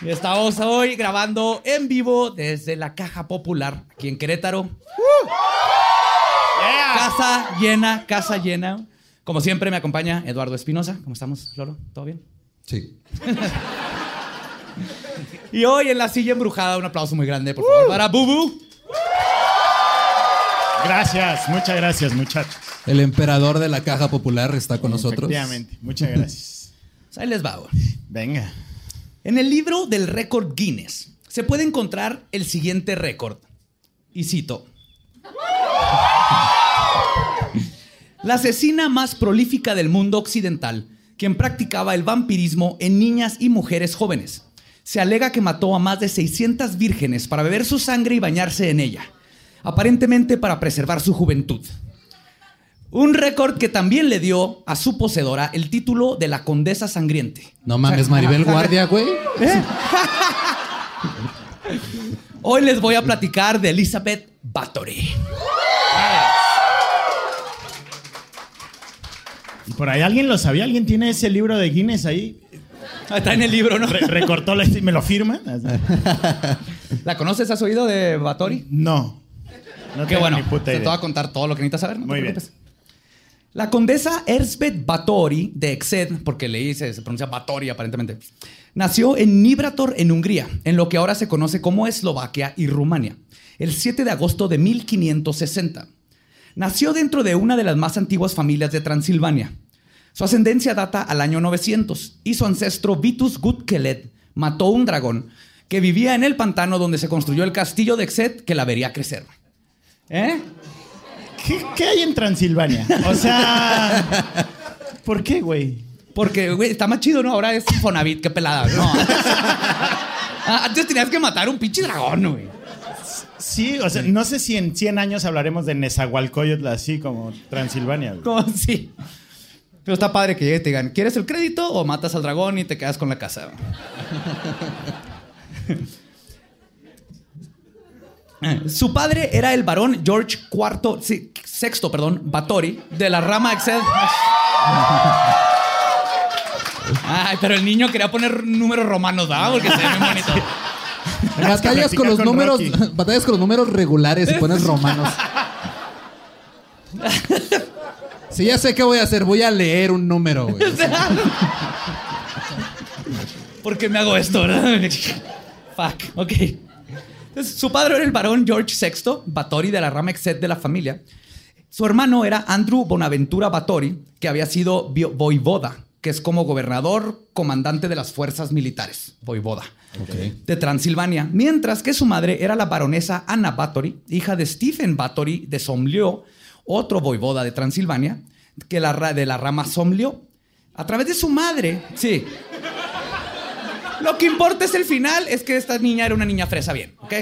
Y estamos hoy grabando en vivo desde la Caja Popular, aquí en Querétaro. Casa llena, casa llena. Como siempre me acompaña Eduardo Espinosa. ¿Cómo estamos, Lolo? ¿Todo bien? Sí. y hoy en la silla embrujada, un aplauso muy grande, por favor, para Bubu. Gracias, muchas gracias, muchachos. El emperador de la Caja Popular está con nosotros. Efectivamente, muchas gracias. Pues ahí les va. güey. Venga. En el libro del récord Guinness se puede encontrar el siguiente récord. Y cito. La asesina más prolífica del mundo occidental, quien practicaba el vampirismo en niñas y mujeres jóvenes. Se alega que mató a más de 600 vírgenes para beber su sangre y bañarse en ella, aparentemente para preservar su juventud. Un récord que también le dio a su poseedora el título de la Condesa Sangriente. No mames, Maribel Guardia, güey. Hoy les voy a platicar de Elizabeth Bathory. ¿Y por ahí alguien lo sabía? ¿Alguien tiene ese libro de Guinness ahí? Está en el libro, ¿no? Re- recortó la y me lo firma. ¿La conoces? ¿Has oído de Bathory? No. No Qué bueno. ni puta Te voy a contar todo lo que necesitas saber. no te Muy bien. preocupes. La condesa Erzbet Báthory de Exed, porque leí se, se pronuncia Báthory aparentemente, nació en Nibrator, en Hungría, en lo que ahora se conoce como Eslovaquia y Rumania, el 7 de agosto de 1560. Nació dentro de una de las más antiguas familias de Transilvania. Su ascendencia data al año 900 y su ancestro Vitus Gutkeled mató un dragón que vivía en el pantano donde se construyó el castillo de Exed que la vería crecer. ¿Eh? ¿Qué, qué hay en Transilvania? O sea. ¿Por qué, güey? Porque, güey, está más chido, ¿no? Ahora es Fonavit, qué pelada. No. Ah, Antes tenías que matar un pinche dragón, güey. Sí, o sea, no sé si en 100 años hablaremos de Nezahualcóyotl así como Transilvania. güey. Como sí. Pero está padre que llegue y te digan, ¿quieres el crédito o matas al dragón y te quedas con la casa? Su padre era el varón George IV, sí, sexto, perdón, Bathory, de la rama Excel. Ay, pero el niño quería poner números romanos, ¿verdad? Porque se ve muy bonito. Batallas con los con números, Rocky. batallas con los números regulares y pones romanos. Sí, ya sé qué voy a hacer. Voy a leer un número, güey. ¿Por qué me hago esto, verdad? Fuck, ok. Entonces, su padre era el varón George VI, Bathory de la rama Exet de la familia. Su hermano era Andrew Bonaventura Bathory, que había sido voivoda que es como gobernador, comandante de las fuerzas militares, voivoda, de Transilvania, mientras que su madre era la baronesa Anna Báthory, hija de Stephen Báthory de Somlió, otro voivoda de Transilvania, que la, de la rama Somlió. A través de su madre, sí. Lo que importa es el final, es que esta niña era una niña fresa bien, ¿ok?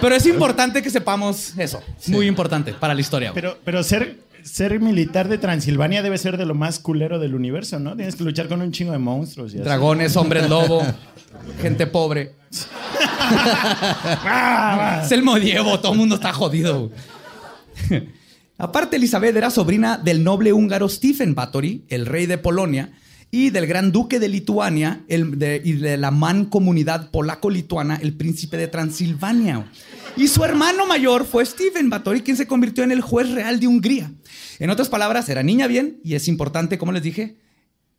Pero es importante que sepamos eso. Muy importante para la historia. Pero, pero ser, ser militar de Transilvania debe ser de lo más culero del universo, ¿no? Tienes que luchar con un chingo de monstruos. Y. Dragones, hombres lobo, gente pobre. es el medievo, todo el mundo está jodido. Aparte, Elizabeth era sobrina del noble húngaro Stephen Batory, el rey de Polonia, y del gran duque de Lituania el de- y de la mancomunidad polaco-lituana, el príncipe de Transilvania. Y su hermano mayor fue Stephen Batory, quien se convirtió en el juez real de Hungría. En otras palabras, era niña bien, y es importante, como les dije,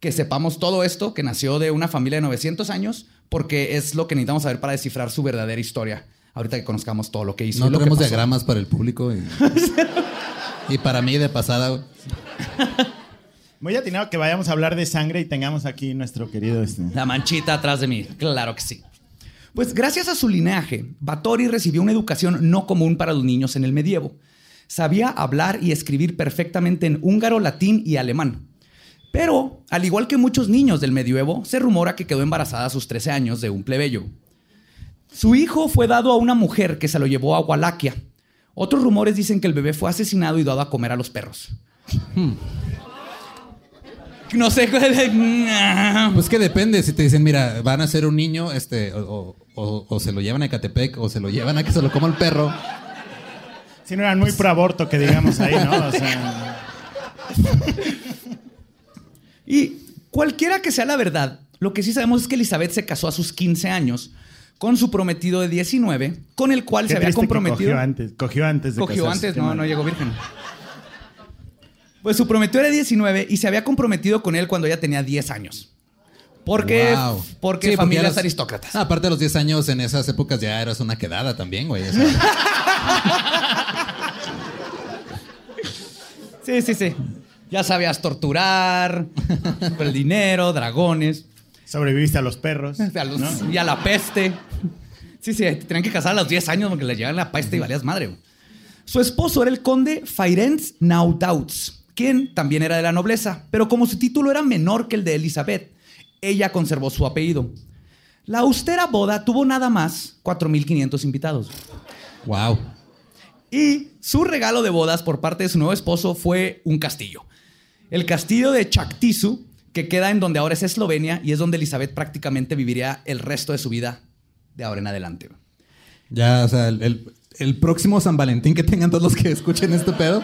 que sepamos todo esto, que nació de una familia de 900 años, porque es lo que necesitamos saber para descifrar su verdadera historia. Ahorita que conozcamos todo lo que hizo. y No lo que tenemos pasó. diagramas para el público. Y, y para mí de pasada. Muy atinado que vayamos a hablar de sangre y tengamos aquí nuestro querido... Este. La manchita atrás de mí, claro que sí. Pues gracias a su linaje, Batory recibió una educación no común para los niños en el medievo. Sabía hablar y escribir perfectamente en húngaro, latín y alemán. Pero, al igual que muchos niños del medioevo, se rumora que quedó embarazada a sus 13 años de un plebeyo. Su hijo fue dado a una mujer que se lo llevó a Walaquia. Otros rumores dicen que el bebé fue asesinado y dado a comer a los perros. Hmm. No sé. Pues que depende. Si te dicen, mira, van a ser un niño, este, o, o- o se lo llevan a Ecatepec, o se lo llevan a que se lo coma el perro. Si no eran muy pro aborto, que digamos ahí, ¿no? O sea, Y cualquiera que sea la verdad, lo que sí sabemos es que Elizabeth se casó a sus 15 años con su prometido de 19, con el cual qué se había comprometido. Cogió antes, cogió antes de Cogió casarse, antes, no, no llegó virgen. Pues su prometido era 19 y se había comprometido con él cuando ella tenía 10 años. Porque, Wow. porque Sí, familias eras- aristócratas. Ah, aparte de los 10 años en esas épocas ya eras una quedada también, güey. Sí, sí, sí. Ya sabías torturar, por el dinero, dragones. Sobreviviste a los perros. A los- ¿no? Y a la peste. Sí, sí, te tenían que casar a los 10 años porque le llegaban la peste y valías madre. güey. Su esposo era el conde Ferenc Naudauts, quien también era de la nobleza, pero como su título era menor que el de Elizabeth, ella conservó su apellido. La austera boda tuvo nada más 4.500 invitados. wow. Y su regalo de bodas por parte de su nuevo esposo fue un castillo. El castillo de Chactizu, que queda en donde ahora es Eslovenia y es donde Elizabeth prácticamente viviría el resto de su vida de ahora en adelante. Ya, o sea, el, el- el próximo San Valentín que tengan todos los que escuchen este pedo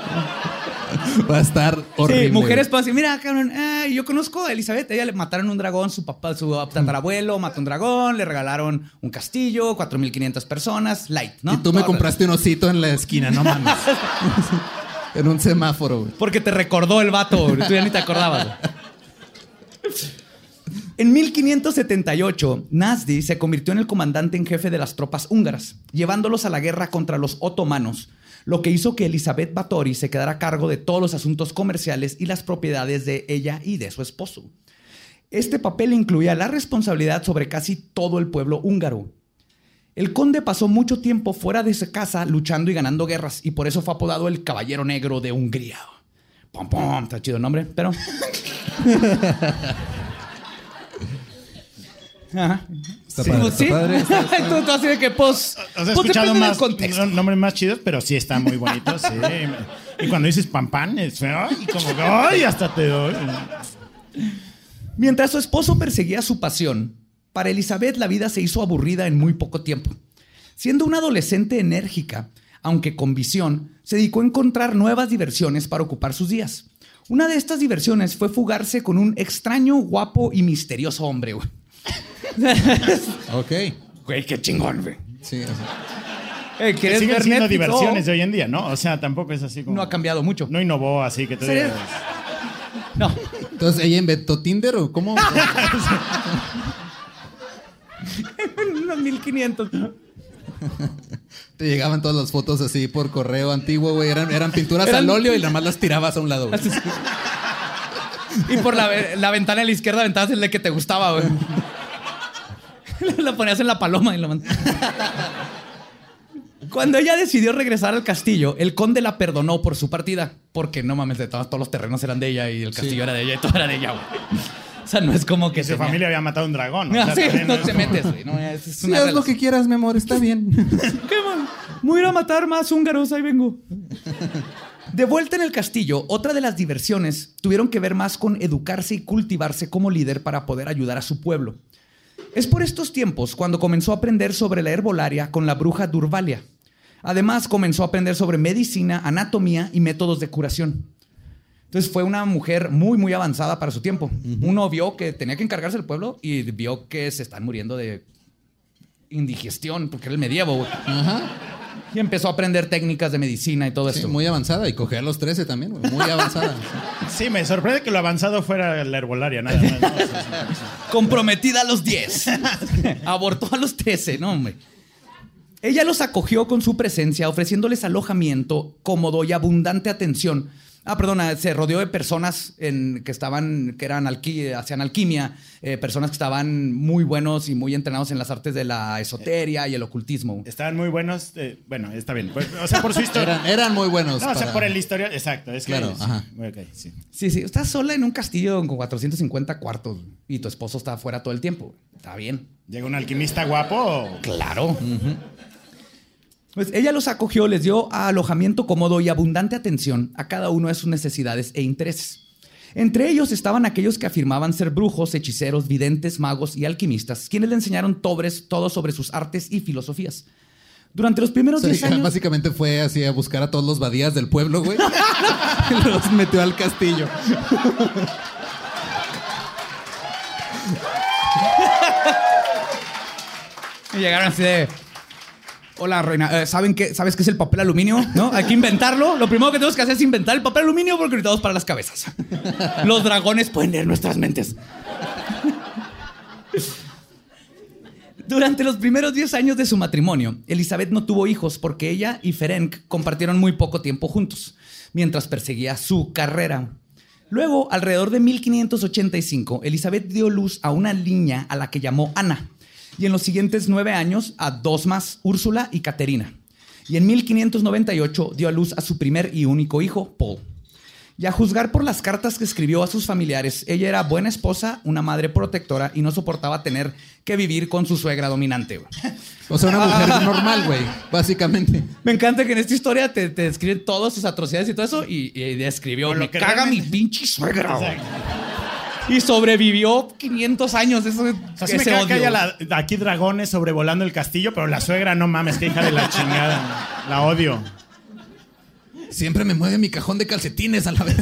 va a estar horrible. Sí, mujeres pueden decir, mira, cabrón, yo conozco a Elizabeth, ella le mataron un dragón, su papá, su tatarabuelo mató un dragón, le regalaron un castillo, 4.500 personas, light, ¿no? Y tú me Todo- compraste un osito en la esquina, no mames. en un semáforo, güey. Porque te recordó el vato, güey, tú ya ni te acordabas. En 1578, Nasdi se convirtió en el comandante en jefe de las tropas húngaras, llevándolos a la guerra contra los otomanos, lo que hizo que Elizabeth Báthory se quedara a cargo de todos los asuntos comerciales y las propiedades de ella y de su esposo. Este papel incluía la responsabilidad sobre casi todo el pueblo húngaro. El conde pasó mucho tiempo fuera de su casa luchando y ganando guerras y por eso fue apodado el Caballero Negro de Hungría. Pom, pom, está chido el nombre, pero... Ajá. Está padre, está padre, está- tú, tú así de que, pues... O sea, he pues escuchado del más nombres más chidos, pero sí está muy bonito, sí. Y cuando dices pan pan, es ay, como que, ay, hasta te doy. Mientras su esposo perseguía su pasión, para Elizabeth la vida se hizo aburrida en muy poco tiempo. Siendo una adolescente enérgica, aunque con visión, se dedicó a encontrar nuevas diversiones para ocupar sus días. Una de estas diversiones fue fugarse con un extraño, guapo y misterioso hombre. güey. Ok. Güey, qué chingón, güey. Sí, o sea, Eh, Que ¿Quieres siguen ver siendo Netflix? diversiones de No, hoy en día, ¿no? O sea, tampoco es así como. no ha cambiado mucho. No innovó así que te digas. No. Entonces, ¿ella inventó Tinder o cómo? Unos 1500. Te llegaban todas las fotos así por correo antiguo, güey. Eran, eran pinturas Eran- al óleo y nada más las tirabas a un lado. güey. Y por la, ve- la ventana de la izquierda aventabas el de que te gustaba, güey. Lo ponías en la paloma y lo Cuando ella decidió regresar al castillo, el conde la perdonó por su partida. Porque no mames, de todos, todos los terrenos eran de ella y el castillo era de ella y todo era de ella, güey. O sea, no es como que su tenía- familia había matado a un dragón. ¿no? O sea, sí, también no es te como- metes, güey. No, es, es Sí, una haz lo que quieras, mi amor, está bien. ¿Qué man? Voy a ir a matar más húngaros, ahí vengo. De vuelta en el castillo, otra de las diversiones tuvieron que ver más con educarse y cultivarse como líder para poder ayudar a su pueblo. Es por estos tiempos cuando comenzó a aprender sobre la herbolaria con la bruja Durvalia. Además, comenzó a aprender sobre medicina, anatomía y métodos de curación. Entonces fue una mujer muy, muy avanzada para su tiempo. Uno vio que tenía que encargarse del pueblo y vio que se están muriendo de indigestión, porque era el medievo. güey. Y empezó a aprender técnicas de medicina y todo Sí, esto. muy avanzada y coger a los 13 también, güey, muy avanzada. Sí, me sorprende que lo avanzado fuera la herbolaria. Comprometida a los 10. Abortó a los 13, no, hombre. Ella los acogió con su presencia, ofreciéndoles alojamiento cómodo y abundante atención. Ah, perdona, se rodeó de personas en- que estaban, que eran alqui- hacían alquimia, eh, personas que estaban muy buenos y muy entrenados en las artes de la esoteria y el ocultismo. Estaban muy buenos. eh, bueno, está bien. Pues, o sea, por su historia. Eran, eran muy buenos. No, o sea, por el historia. Exacto. Es que, Claro, sí. ajá. Ok, sí. Sí, sí, estás sola en un castillo con 450 cuartos y tu esposo está afuera todo el tiempo. Está bien. Llega un alquimista guapo. Claro. Pues ella los acogió, les dio alojamiento cómodo y abundante atención a cada uno de sus necesidades e intereses. Entre ellos estaban aquellos que afirmaban ser brujos, hechiceros, videntes, magos y alquimistas, quienes le enseñaron tobres todo sobre sus artes y filosofías. Durante los primeros Sí, 10 años... Básicamente fue así a buscar a todos los badías del pueblo, güey. los metió al castillo. Y llegaron así de. Hola, reina. eh, ¿Saben qué? ¿Sabes qué es el papel aluminio? ¿No? Hay que inventarlo. Lo primero que tenemos que hacer es inventar el papel aluminio porque necesitamos para las cabezas. Los dragones pueden leer nuestras mentes. Durante los primeros 10 años de su matrimonio, Elizabeth no tuvo hijos porque ella y Ferenc compartieron muy poco tiempo juntos, mientras perseguía su carrera. Luego, alrededor de 1585, Elizabeth dio luz a una niña a la que llamó Ana, y en los siguientes nueve años a dos más, Úrsula y Caterina. Y en 1598 dio a luz a su primer y único hijo, Paul. Y a juzgar por las cartas que escribió a sus familiares, ella era buena esposa, una madre protectora y no soportaba tener que vivir con su suegra dominante. güey. O sea, una mujer normal, güey, básicamente. Me encanta que en esta historia te, te describen todas sus atrocidades y todo eso y, y describió, me que caga realmente- mi pinche suegra. güey". Y sobrevivió 500 años. Eso, O sea, sí me ese caga que odio. haya la- aquí dragones sobrevolando el castillo, pero la suegra, no mames, que hija de la chingada. La odio. Siempre me mueve mi cajón de calcetines a la vez.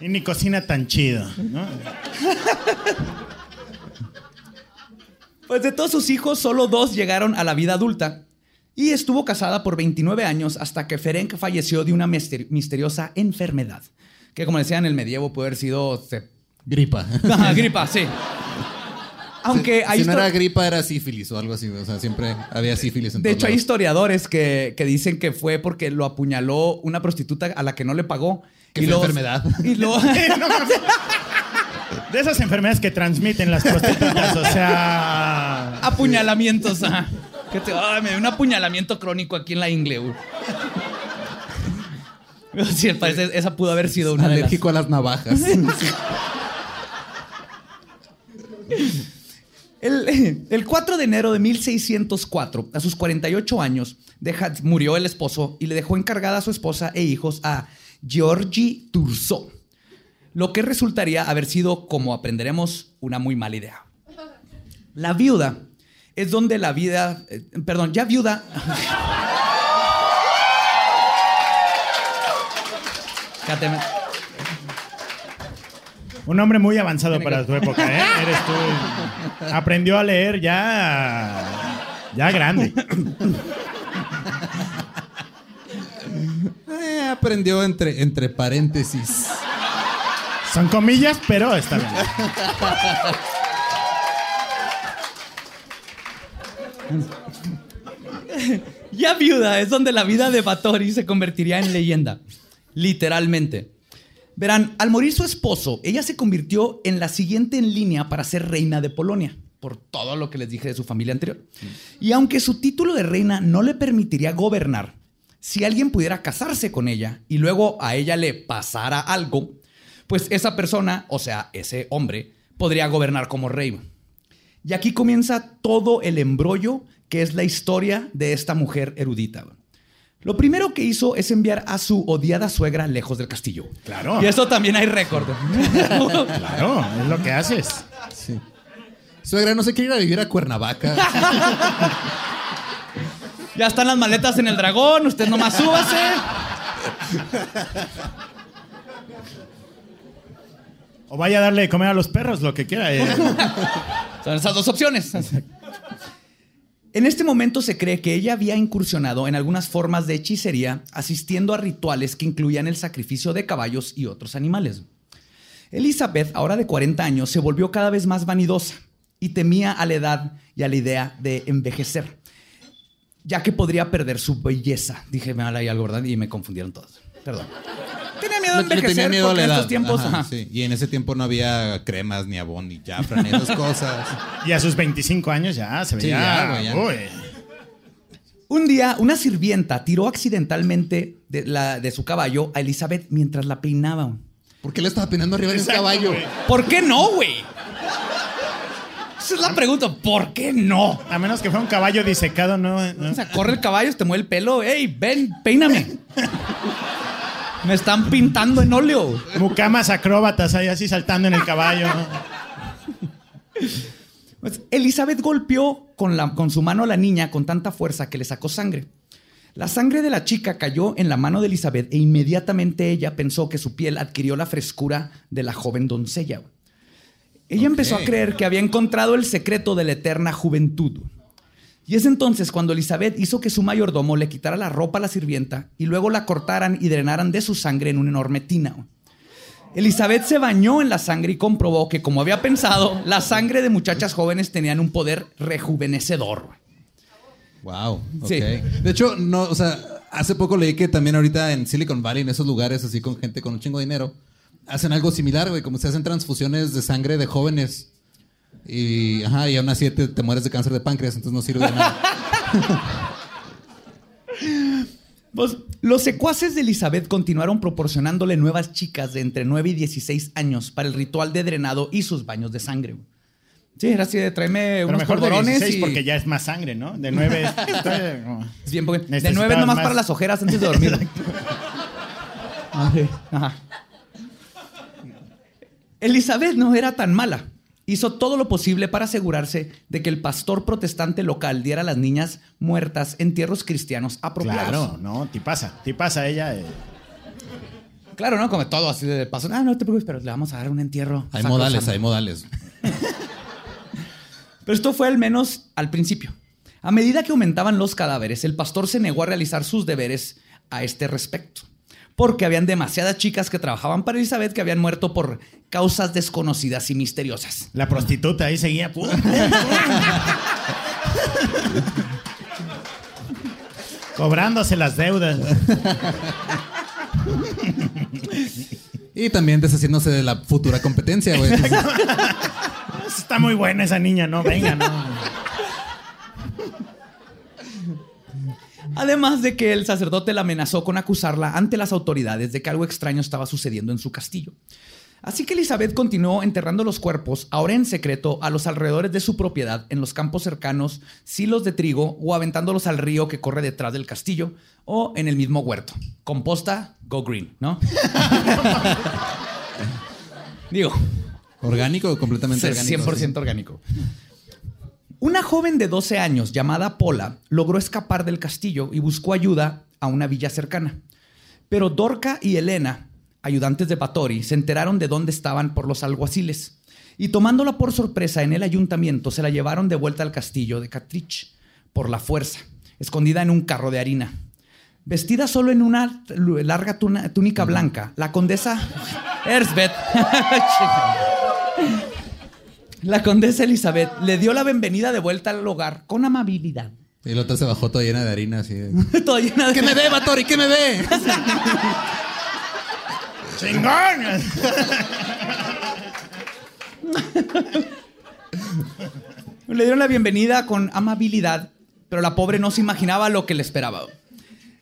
Y ni cocina tan chido, ¿no? Pues de todos sus hijos, solo dos llegaron a la vida adulta. Y estuvo casada por 29 años hasta que Ferenc falleció de una mister- misteriosa enfermedad. Que como decían en el medievo puede haber sido... se- Gripa. Ajá, gripa, sí. Aunque si, hay si no era gripa, era sífilis o algo así. O sea, siempre había sífilis en De hecho, hay historiadores que, que dicen que fue porque lo apuñaló una prostituta a la que no le pagó. Que fue enfermedad. Y mames. De esas enfermedades que transmiten las prostitutas, o sea. Apuñalamientos, ajá. Que te- ay, me dio un apuñalamiento crónico aquí en la ingle. Sí, al parecer esa pudo haber sido una de las... Alérgico a las navajas. El, el 4 de enero de 1604, a sus 48 años, deja- murió el esposo y le dejó encargada a su esposa e hijos a Georgie Turso, lo que resultaría haber sido, como aprenderemos, una muy mala idea. La viuda es donde la vida, eh, perdón, ya viuda. Un hombre muy avanzado para que- tu época, ¿eh? Eres tú. Aprendió a leer ya. Ya grande. Eh, aprendió entre, entre paréntesis. Son comillas, pero está bien. Ya viuda es donde la vida de Batori se convertiría en leyenda. Literalmente. Verán, al morir su esposo, ella se convirtió en la siguiente en línea para ser reina de Polonia, por todo lo que les dije de su familia anterior. Y aunque su título de reina no le permitiría gobernar, si alguien pudiera casarse con ella y luego a ella le pasara algo, pues esa persona, o sea, ese hombre, podría gobernar como rey. Y aquí comienza todo el embrollo que es la historia de esta mujer erudita. Lo primero que hizo es enviar a su odiada suegra lejos del castillo. Claro. Y eso también hay récord. Claro, es lo que haces. Sí. Suegra, no se quiere ir a vivir a Cuernavaca. ya están las maletas en el dragón, usted nomás súbase. O vaya a darle de comer a los perros, lo que quiera. eh. Son esas dos opciones. En este momento se cree que ella había incursionado en algunas formas de hechicería, asistiendo a rituales que incluían el sacrificio de caballos y otros animales. Elizabeth, ahora de 40 años, se volvió cada vez más vanidosa y temía a la edad y a la idea de envejecer, ya que podría perder su belleza. Dije mal ahí algo, ¿verdad? Y me confundieron todos. Perdón. Tenía miedo envejecer tenía miedo a porque la edad. estos tiempos... Ajá, ajá. sí. Y en ese tiempo no había cremas, ni abón, ni jafra, ni esas cosas. Y a sus 25 años ya se Sí, veía. ya, güey, ya. uy. Un día, una sirvienta tiró accidentalmente de, la- de su caballo a Elizabeth mientras la peinaba. ¿Por qué le estaba peinando arriba de un Exacto, caballo? güey. ¿Por qué no, güey? Esa es la pregunta. ¿Por qué no? A menos que fuera un caballo disecado, no. no. O sea, corre el caballo, te mueve el pelo. ¡Ey, ven, peíname! Me están pintando en óleo. Mucamas acróbatas ahí así saltando en el caballo. Pues, Elizabeth golpeó con, la- con su mano a la niña con tanta fuerza que le sacó sangre. La sangre de la chica cayó en la mano de Elizabeth e inmediatamente ella pensó que su piel adquirió la frescura de la joven doncella. Ella empezó a creer que había encontrado el secreto de la eterna juventud. Y es entonces cuando Elizabeth hizo que su mayordomo le quitara la ropa a la sirvienta y luego la cortaran y drenaran de su sangre en una enorme tina. Elizabeth se bañó en la sangre y comprobó que, como había pensado, la sangre de muchachas jóvenes tenían un poder rejuvenecedor. Wow. Sí. De hecho, no, o sea, hace poco leí que también ahorita en Silicon Valley, en esos lugares así con gente con un chingo de dinero, hacen algo similar, güey, como se hacen transfusiones de sangre de jóvenes. Y, ajá, y aún así te, te mueres de cáncer de páncreas, entonces no sirve de nada. Pues, los secuaces de Elizabeth continuaron proporcionándole nuevas chicas de entre 9 y 16 años para el ritual de drenado y sus baños de sangre. Sí, era así de tráeme Pero unos mejor de polvorones 16 y... porque ya es más sangre, ¿no? De 9 es... estoy como- Es bien, porque de Necesitabas 9 nomás más. para las ojeras antes de dormir. Ajá. Elizabeth no era tan mala. Hizo todo lo posible para asegurarse de que el pastor protestante local diera a las niñas muertas entierros cristianos apropiados. Claro, no, ti pasa, ti pasa ella. eh. Claro, ¿no? Como todo así de paso. Ah, no te preocupes, pero le vamos a dar un entierro. Hay modales, hay modales. Pero esto fue al menos al principio. A medida que aumentaban los cadáveres, el pastor se negó a realizar sus deberes a este respecto. Porque habían demasiadas chicas que trabajaban para Elizabeth que habían muerto por causas desconocidas y misteriosas. La prostituta ahí seguía. Cobrándose las deudas. Y también deshaciéndose de la futura competencia, güey. Está muy buena esa niña, ¿no? Venga, no. Además de que el sacerdote la amenazó con acusarla ante las autoridades de que algo extraño estaba sucediendo en su castillo. Así que Elizabeth continuó enterrando los cuerpos, ahora en secreto, a los alrededores de su propiedad, en los campos cercanos, silos de trigo o aventándolos al río que corre detrás del castillo o en el mismo huerto. Composta, go green, ¿no? Digo, orgánico o completamente orgánico. 100% orgánico. Una joven de 12 años llamada Pola logró escapar del castillo y buscó ayuda a una villa cercana. Pero Dorca y Elena, ayudantes de Patori, se enteraron de dónde estaban por los alguaciles. Y tomándola por sorpresa en el ayuntamiento, se la llevaron de vuelta al castillo de Catrich por la fuerza, escondida en un carro de harina. Vestida solo en una larga túnica blanca, la condesa Erzbeth La condesa Elizabeth le dio la bienvenida de vuelta al hogar con amabilidad. Y la otra se bajó toda llena de harina, así. de, Toda llena de... ¿Qué me ve, Batori? ¿Qué me ve? ¡Chingón! Le dieron la bienvenida con amabilidad, pero la pobre no se imaginaba lo que le esperaba.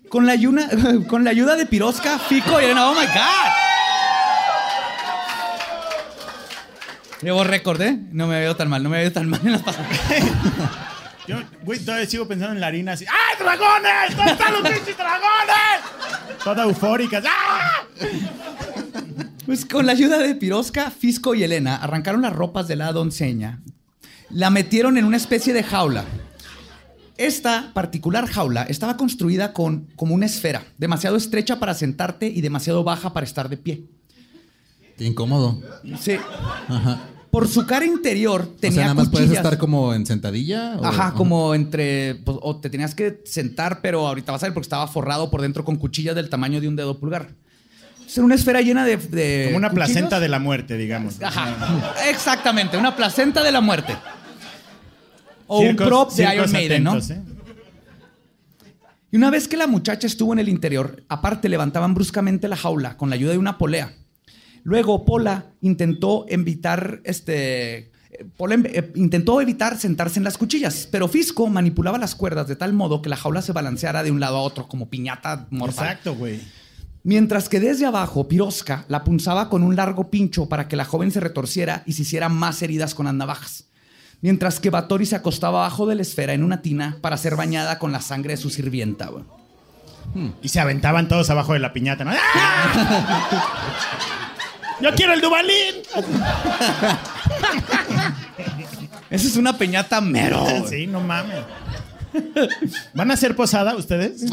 Con la, ayuna- con la ayuda de Pirosca, Fico y Elena, ¡oh my God! Llevo récord, ¿eh? No me veo tan mal, no me veo tan mal en las pasadas. Yo, güey, todavía sigo pensando en la harina así. ¡Ay, dragones! ¿Dónde están los pinches dragones? Toda eufórica. ¡Ah! Pues con la ayuda de Pirosca, Fisco y Elena arrancaron las ropas de la doncella, la metieron en una especie de jaula. Esta particular jaula estaba construida con como una esfera, demasiado estrecha para sentarte y demasiado baja para estar de pie. Qué incómodo. Sí. Ajá. Por su cara interior o tenía sea, nada más puedes estar como en sentadilla. o- Ajá, como entre. pues, o te tenías que sentar, pero ahorita vas a ver porque estaba forrado por dentro con cuchillas del tamaño de un dedo pulgar. Es una esfera llena de. de Como una cuchillos. placenta de la muerte, digamos. Ajá, exactamente, una placenta de la muerte. O Circos- un prop de Iron Maiden, atentos, ¿no? ¿eh? Y una vez que la muchacha estuvo en el interior, aparte levantaban bruscamente la jaula con la ayuda de una polea. Luego Pola intentó evitar este. Pola em- eh, intentó evitar sentarse en las cuchillas, pero Fisco manipulaba las cuerdas de tal modo que la jaula se balanceara de un lado a otro como piñata mortal. Exacto, güey. Mientras que desde abajo, Pirosca la punzaba con un largo pincho para que la joven se retorciera y se hiciera más heridas con las navajas. Mientras que Batori se acostaba abajo de la esfera en una tina para ser bañada con la sangre de su sirvienta. güey. Y se aventaban todos abajo de la piñata, ¿no? ¡Ah! ¡Yo quiero el Dubalín! Esa es una peñata mero. Sí, no mames. ¿Van a hacer posada ustedes?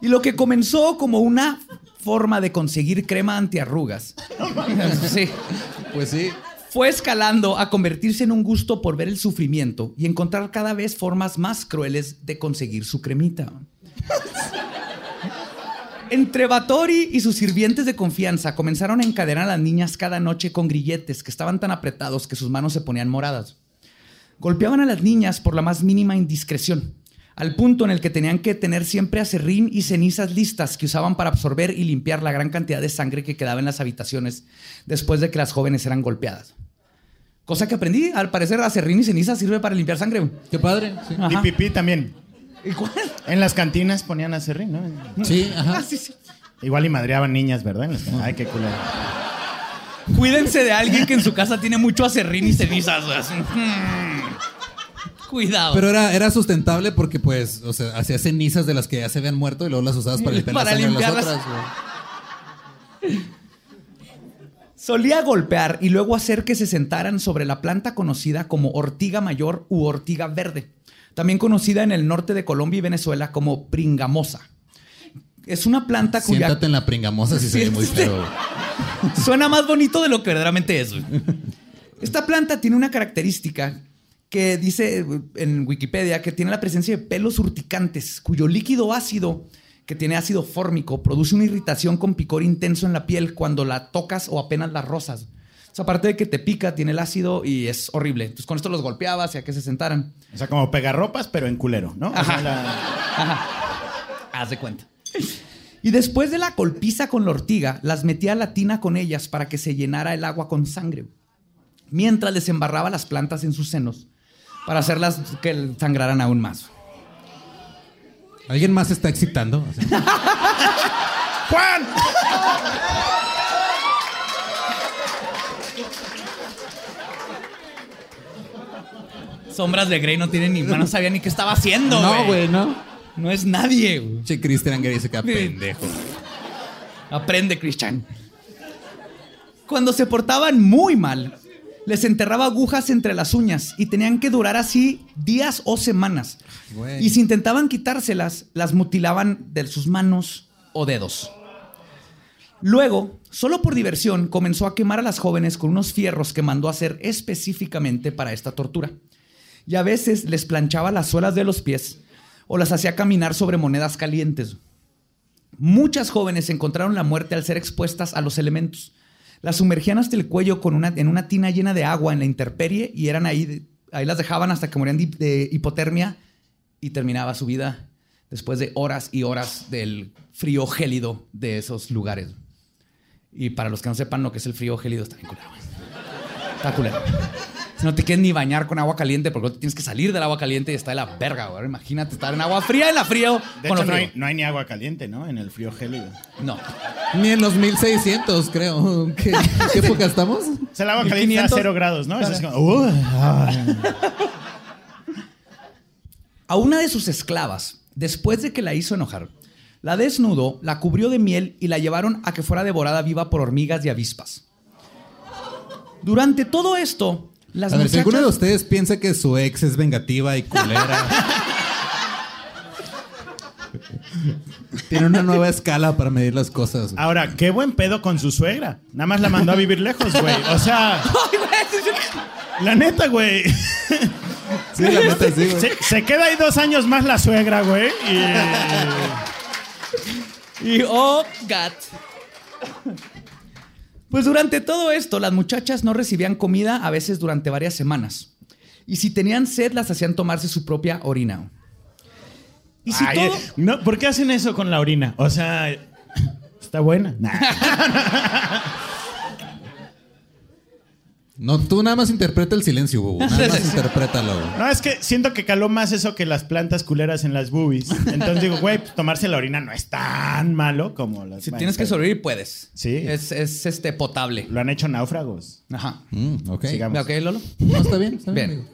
Y lo que comenzó como una forma de conseguir crema antiarrugas. Sí. Pues sí. Fue escalando a convertirse en un gusto por ver el sufrimiento y encontrar cada vez formas más crueles de conseguir su cremita. Entre Batori y sus sirvientes de confianza comenzaron a encadenar a las niñas cada noche con grilletes que estaban tan apretados que sus manos se ponían moradas. Golpeaban a las niñas por la más mínima indiscreción, al punto en el que tenían que tener siempre acerrín y cenizas listas que usaban para absorber y limpiar la gran cantidad de sangre que quedaba en las habitaciones después de que las jóvenes eran golpeadas. Cosa que aprendí, al parecer acerrín y ceniza sirve para limpiar sangre. Qué padre. Sí, Y pipí también. ¿Y cuál? En las cantinas ponían acerrín, ¿no? Sí, ajá. Ah, sí, sí. Igual y madreaban niñas, ¿verdad? Ay, qué culero. Cuídense de alguien que en su casa tiene mucho acerrín y cenizas. Cuidado. Pero era, era sustentable porque, pues, o sea, hacía cenizas de las que ya se habían muerto y luego las usabas para limpiar Para la de las limpiarlas. otras. güey. Solía golpear y luego hacer que se sentaran sobre la planta conocida como ortiga mayor u ortiga verde, también conocida en el norte de Colombia y Venezuela como pringamosa. Es una planta cuya Siéntate en la pringamosa si se ve muy feo. suena más bonito de lo que verdaderamente es. Esta planta tiene una característica que dice en Wikipedia que tiene la presencia de pelos urticantes, cuyo líquido ácido, que tiene ácido fórmico, produce una irritación con picor intenso en la piel cuando la tocas o apenas la rozas. O sea, aparte de que te pica, tiene el ácido y es horrible. Entonces con esto los golpeabas y a que se sentaran. O sea, como pegarropas, pero en culero, ¿no? O sea, Ajá. Haz de cuenta. Y después de la golpiza con la ortiga, las metía a la tina con ellas para que se llenara el agua con sangre. Mientras les embarraba las plantas en sus senos para hacerlas que sangraran aún más. ¿Alguien más se está excitando? ¡Juan! Sombras de Grey no tienen ni no sabía ni qué estaba haciendo, No, güey, no. No es nadie, güey. Che, Christian Grey se queda pendejo. Aprende, Christian. Cuando se portaban muy mal, les enterraba agujas entre las uñas y tenían que durar así días o semanas. Güey. Y si intentaban quitárselas, las mutilaban de sus manos o dedos. Luego, solo por diversión, comenzó a quemar a las jóvenes con unos fierros que mandó hacer específicamente para esta tortura. Y a veces les planchaba las suelas de los pies o las hacía caminar sobre monedas calientes. Muchas jóvenes encontraron la muerte al ser expuestas a los elementos. Las sumergían hasta el cuello con una, en una tina llena de agua en la intemperie y eran ahí, ahí las dejaban hasta que morían de, de hipotermia y terminaba su vida después de horas y horas del frío gélido de esos lugares. Y para los que no sepan lo que es el frío gélido, está bien culero. Está culero. No te quieres ni bañar con agua caliente porque tienes que salir del agua caliente y está de la verga, güey. Imagínate estar en agua fría en la frío De con hecho, lo no hay, no hay ni agua caliente, ¿no? En el frío gélido. No. Ni en los 1600, creo. ¿Qué, ¿qué época estamos? O sea, el agua caliente está a 1500. cero grados, ¿no? Eso es como, uh, ay. A una de sus esclavas, después de que la hizo enojar, la desnudó, la cubrió de miel y la llevaron a que fuera devorada viva por hormigas y avispas. Durante todo esto, las A ver, si alguno de ustedes piensa que su ex es vengativa y culera. Tiene una nueva escala para medir las cosas. güey. Ahora, qué buen pedo con su suegra. Nada más la mandó a vivir lejos, güey. O sea, la neta, güey. Sí, la neta sí, güey. Se, se queda ahí dos años más la suegra, güey. Y... Y oh, God. Pues durante todo esto, las muchachas no recibían comida a veces durante varias semanas. Y si tenían sed, las hacían tomarse su propia orina. Y si Ay, todo... no, ¿Por qué hacen eso con la orina? O sea, está buena. Nah. No, tú nada más interpreta el silencio, Bubu. Nada más interprétalo. No, es que siento que caló más eso que las plantas culeras en las boobies. Entonces digo, güey, pues, tomarse la orina no es tan malo como las. Si bueno, tienes que sobrevivir, puedes. Sí. Es, es, este, potable. Lo han hecho náufragos. Ajá. Mm, ok. Sigamos. ¿Ok, Lolo? No, está bien, está bien.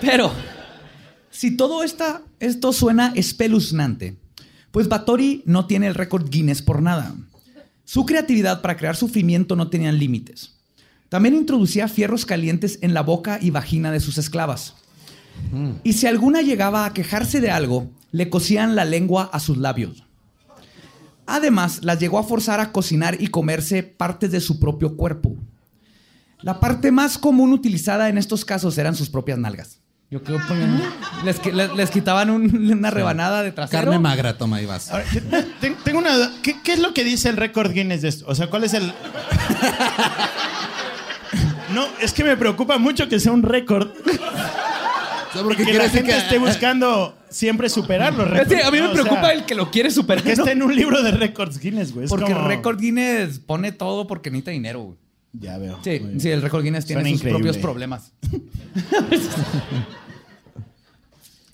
Pero, si todo esta, esto suena espeluznante, pues Bathory no tiene el récord Guinness por nada. Su creatividad para crear sufrimiento no tenían límites. También introducía fierros calientes en la boca y vagina de sus esclavas. Y si alguna llegaba a quejarse de algo, le cosían la lengua a sus labios. Además, las llegó a forzar a cocinar y comerse partes de su propio cuerpo. La parte más común utilizada en estos casos eran sus propias nalgas. Yo creo que les, qui- les- les quitaban un- una rebanada de trasero. Carne magra, toma, ahí vas. Ahora, tengo una duda. ¿Qué, qué es lo que dice el récord Guinness de esto? O sea, ¿cuál es el. No, es que me preocupa mucho que sea un récord. O sea, porque que la gente que esté buscando siempre superar los Es récords. que a mí me ¿no? O preocupa sea, el que lo quiere superar. que ¿no? esté en un libro de récords Guinness, güey. Porque como- el récord Guinness pone todo porque necesita dinero. güey. Ya veo. Sí, sí, el récord Guinness tiene sus increíble. propios problemas.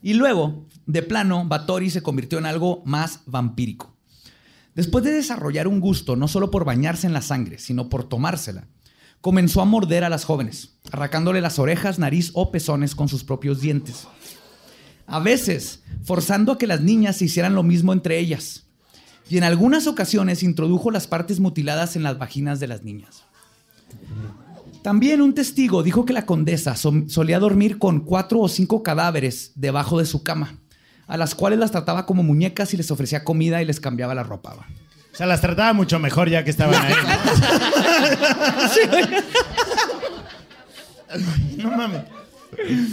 y luego, de plano, Bathory se convirtió en algo más vampírico. Después de desarrollar un gusto no solo por bañarse en la sangre, sino por tomársela, comenzó a morder a las jóvenes, arrancándole las orejas, nariz o pezones con sus propios dientes. A veces, forzando a que las niñas se hicieran lo mismo entre ellas. Y en algunas ocasiones introdujo las partes mutiladas en las vaginas de las niñas. También un testigo dijo que la condesa solía dormir con cuatro o cinco cadáveres debajo de su cama, a las cuales las trataba como muñecas y les ofrecía comida y les cambiaba la ropa. Sea, las trataba mucho mejor ya que estaban ahí. ¿no? no mames.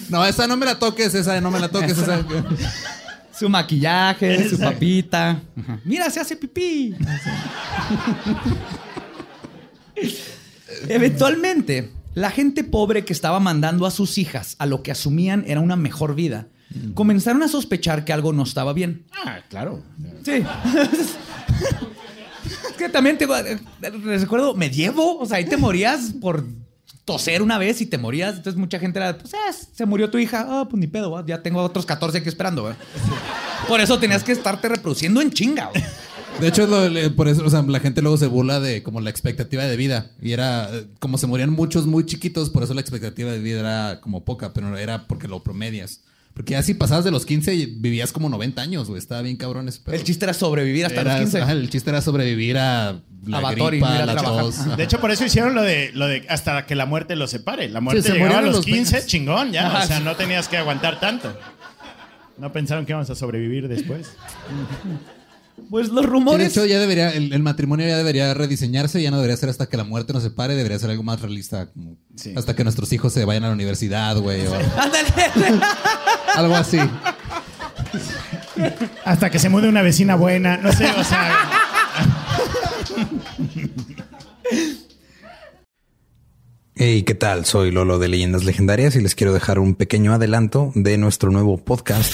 No, esa no me la toques, esa no me la toques. Esa. Su maquillaje, su papita. Ajá. Mira, se hace pipí. Eventualmente, la gente pobre que estaba mandando a sus hijas a lo que asumían era una mejor vida, comenzaron a sospechar que algo no estaba bien. Ah, claro. Sí. es que también te eh, recuerdo medievo, o sea, ahí te morías por toser una vez y te morías. Entonces mucha gente era, pues, ah, se murió tu hija. Ah, pues ni pedo, va, ya tengo otros 14 aquí esperando. güey". Por eso tenías que estarte reproduciendo en chinga. güey. De hecho, por eso, o sea, la gente luego se burla de como la expectativa de vida. Y era, eh, como se morían muchos muy chiquitos, por eso la expectativa de vida era como poca, pero era porque lo promedias. Porque ya si pasabas de los 15 y vivías como 90 años, güey. Estaba bien cabrón ese pedo. El chiste era sobrevivir hasta Era- los 15. ajá, el chiste era sobrevivir a la A Batory, gripa, ir a la trabajar. tos. De hecho, por eso hicieron lo de, lo de hasta que la muerte los separe. La muerte Sí, se llegaba a los los 15, veinte. chingón, ya. Ajá, o sea, sí. no tenías que aguantar tanto. No pensaron que íbamos a sobrevivir después. Pues los Sí, de rumores. hecho, ya debería, el, el matrimonio ya debería rediseñarse, ya no debería ser hasta que la muerte nos separe, debería ser algo más realista, como Sí. hasta que nuestros hijos se vayan a la universidad, güey, o Ándale. algo así. Hasta que se mude una vecina buena. No sé, o sea. Hey, ¿qué tal? Soy Lolo de Leyendas Legendarias y les quiero dejar un pequeño adelanto de nuestro nuevo podcast.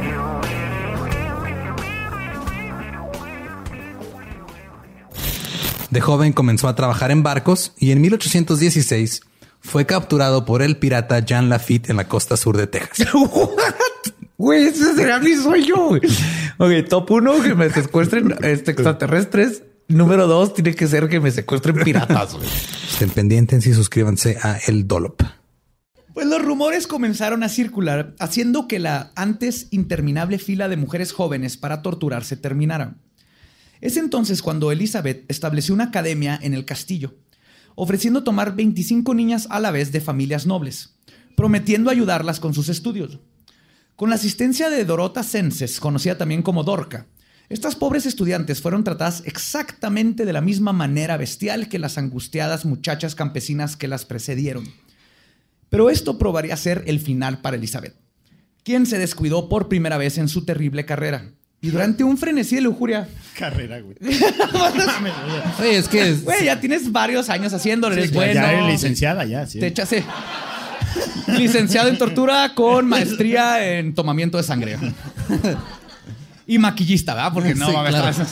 De joven comenzó a trabajar en barcos y en 1816 fue capturado por el pirata Jean Lafitte en la costa sur de Texas. Güey, ese será mi sueño. Ok, top uno, que me secuestren este, extraterrestres. Número dos, tiene que ser que me secuestren piratas. Estén pendientes y suscríbanse a El Dolop. Pues los rumores comenzaron a circular, haciendo que la antes interminable fila de mujeres jóvenes para torturarse terminara. Es entonces cuando Elizabeth estableció una academia en el castillo, ofreciendo tomar 25 niñas a la vez de familias nobles, prometiendo ayudarlas con sus estudios. Con la asistencia de Dorota Senses, conocida también como Dorca, estas pobres estudiantes fueron tratadas exactamente de la misma manera bestial que las angustiadas muchachas campesinas que las precedieron. Pero esto probaría ser el final para Elizabeth, quien se descuidó por primera vez en su terrible carrera. Y durante un frenesí de lujuria, Carrera, güey. Oye, es que es- güey, ya tienes varios años haciéndolo, eres Sí, bueno. Ya eres licenciada, ya, sí. Te echas licenciado en tortura con maestría en tomamiento de sangre. y maquillista, ¿verdad? Porque no Sí, va a claro.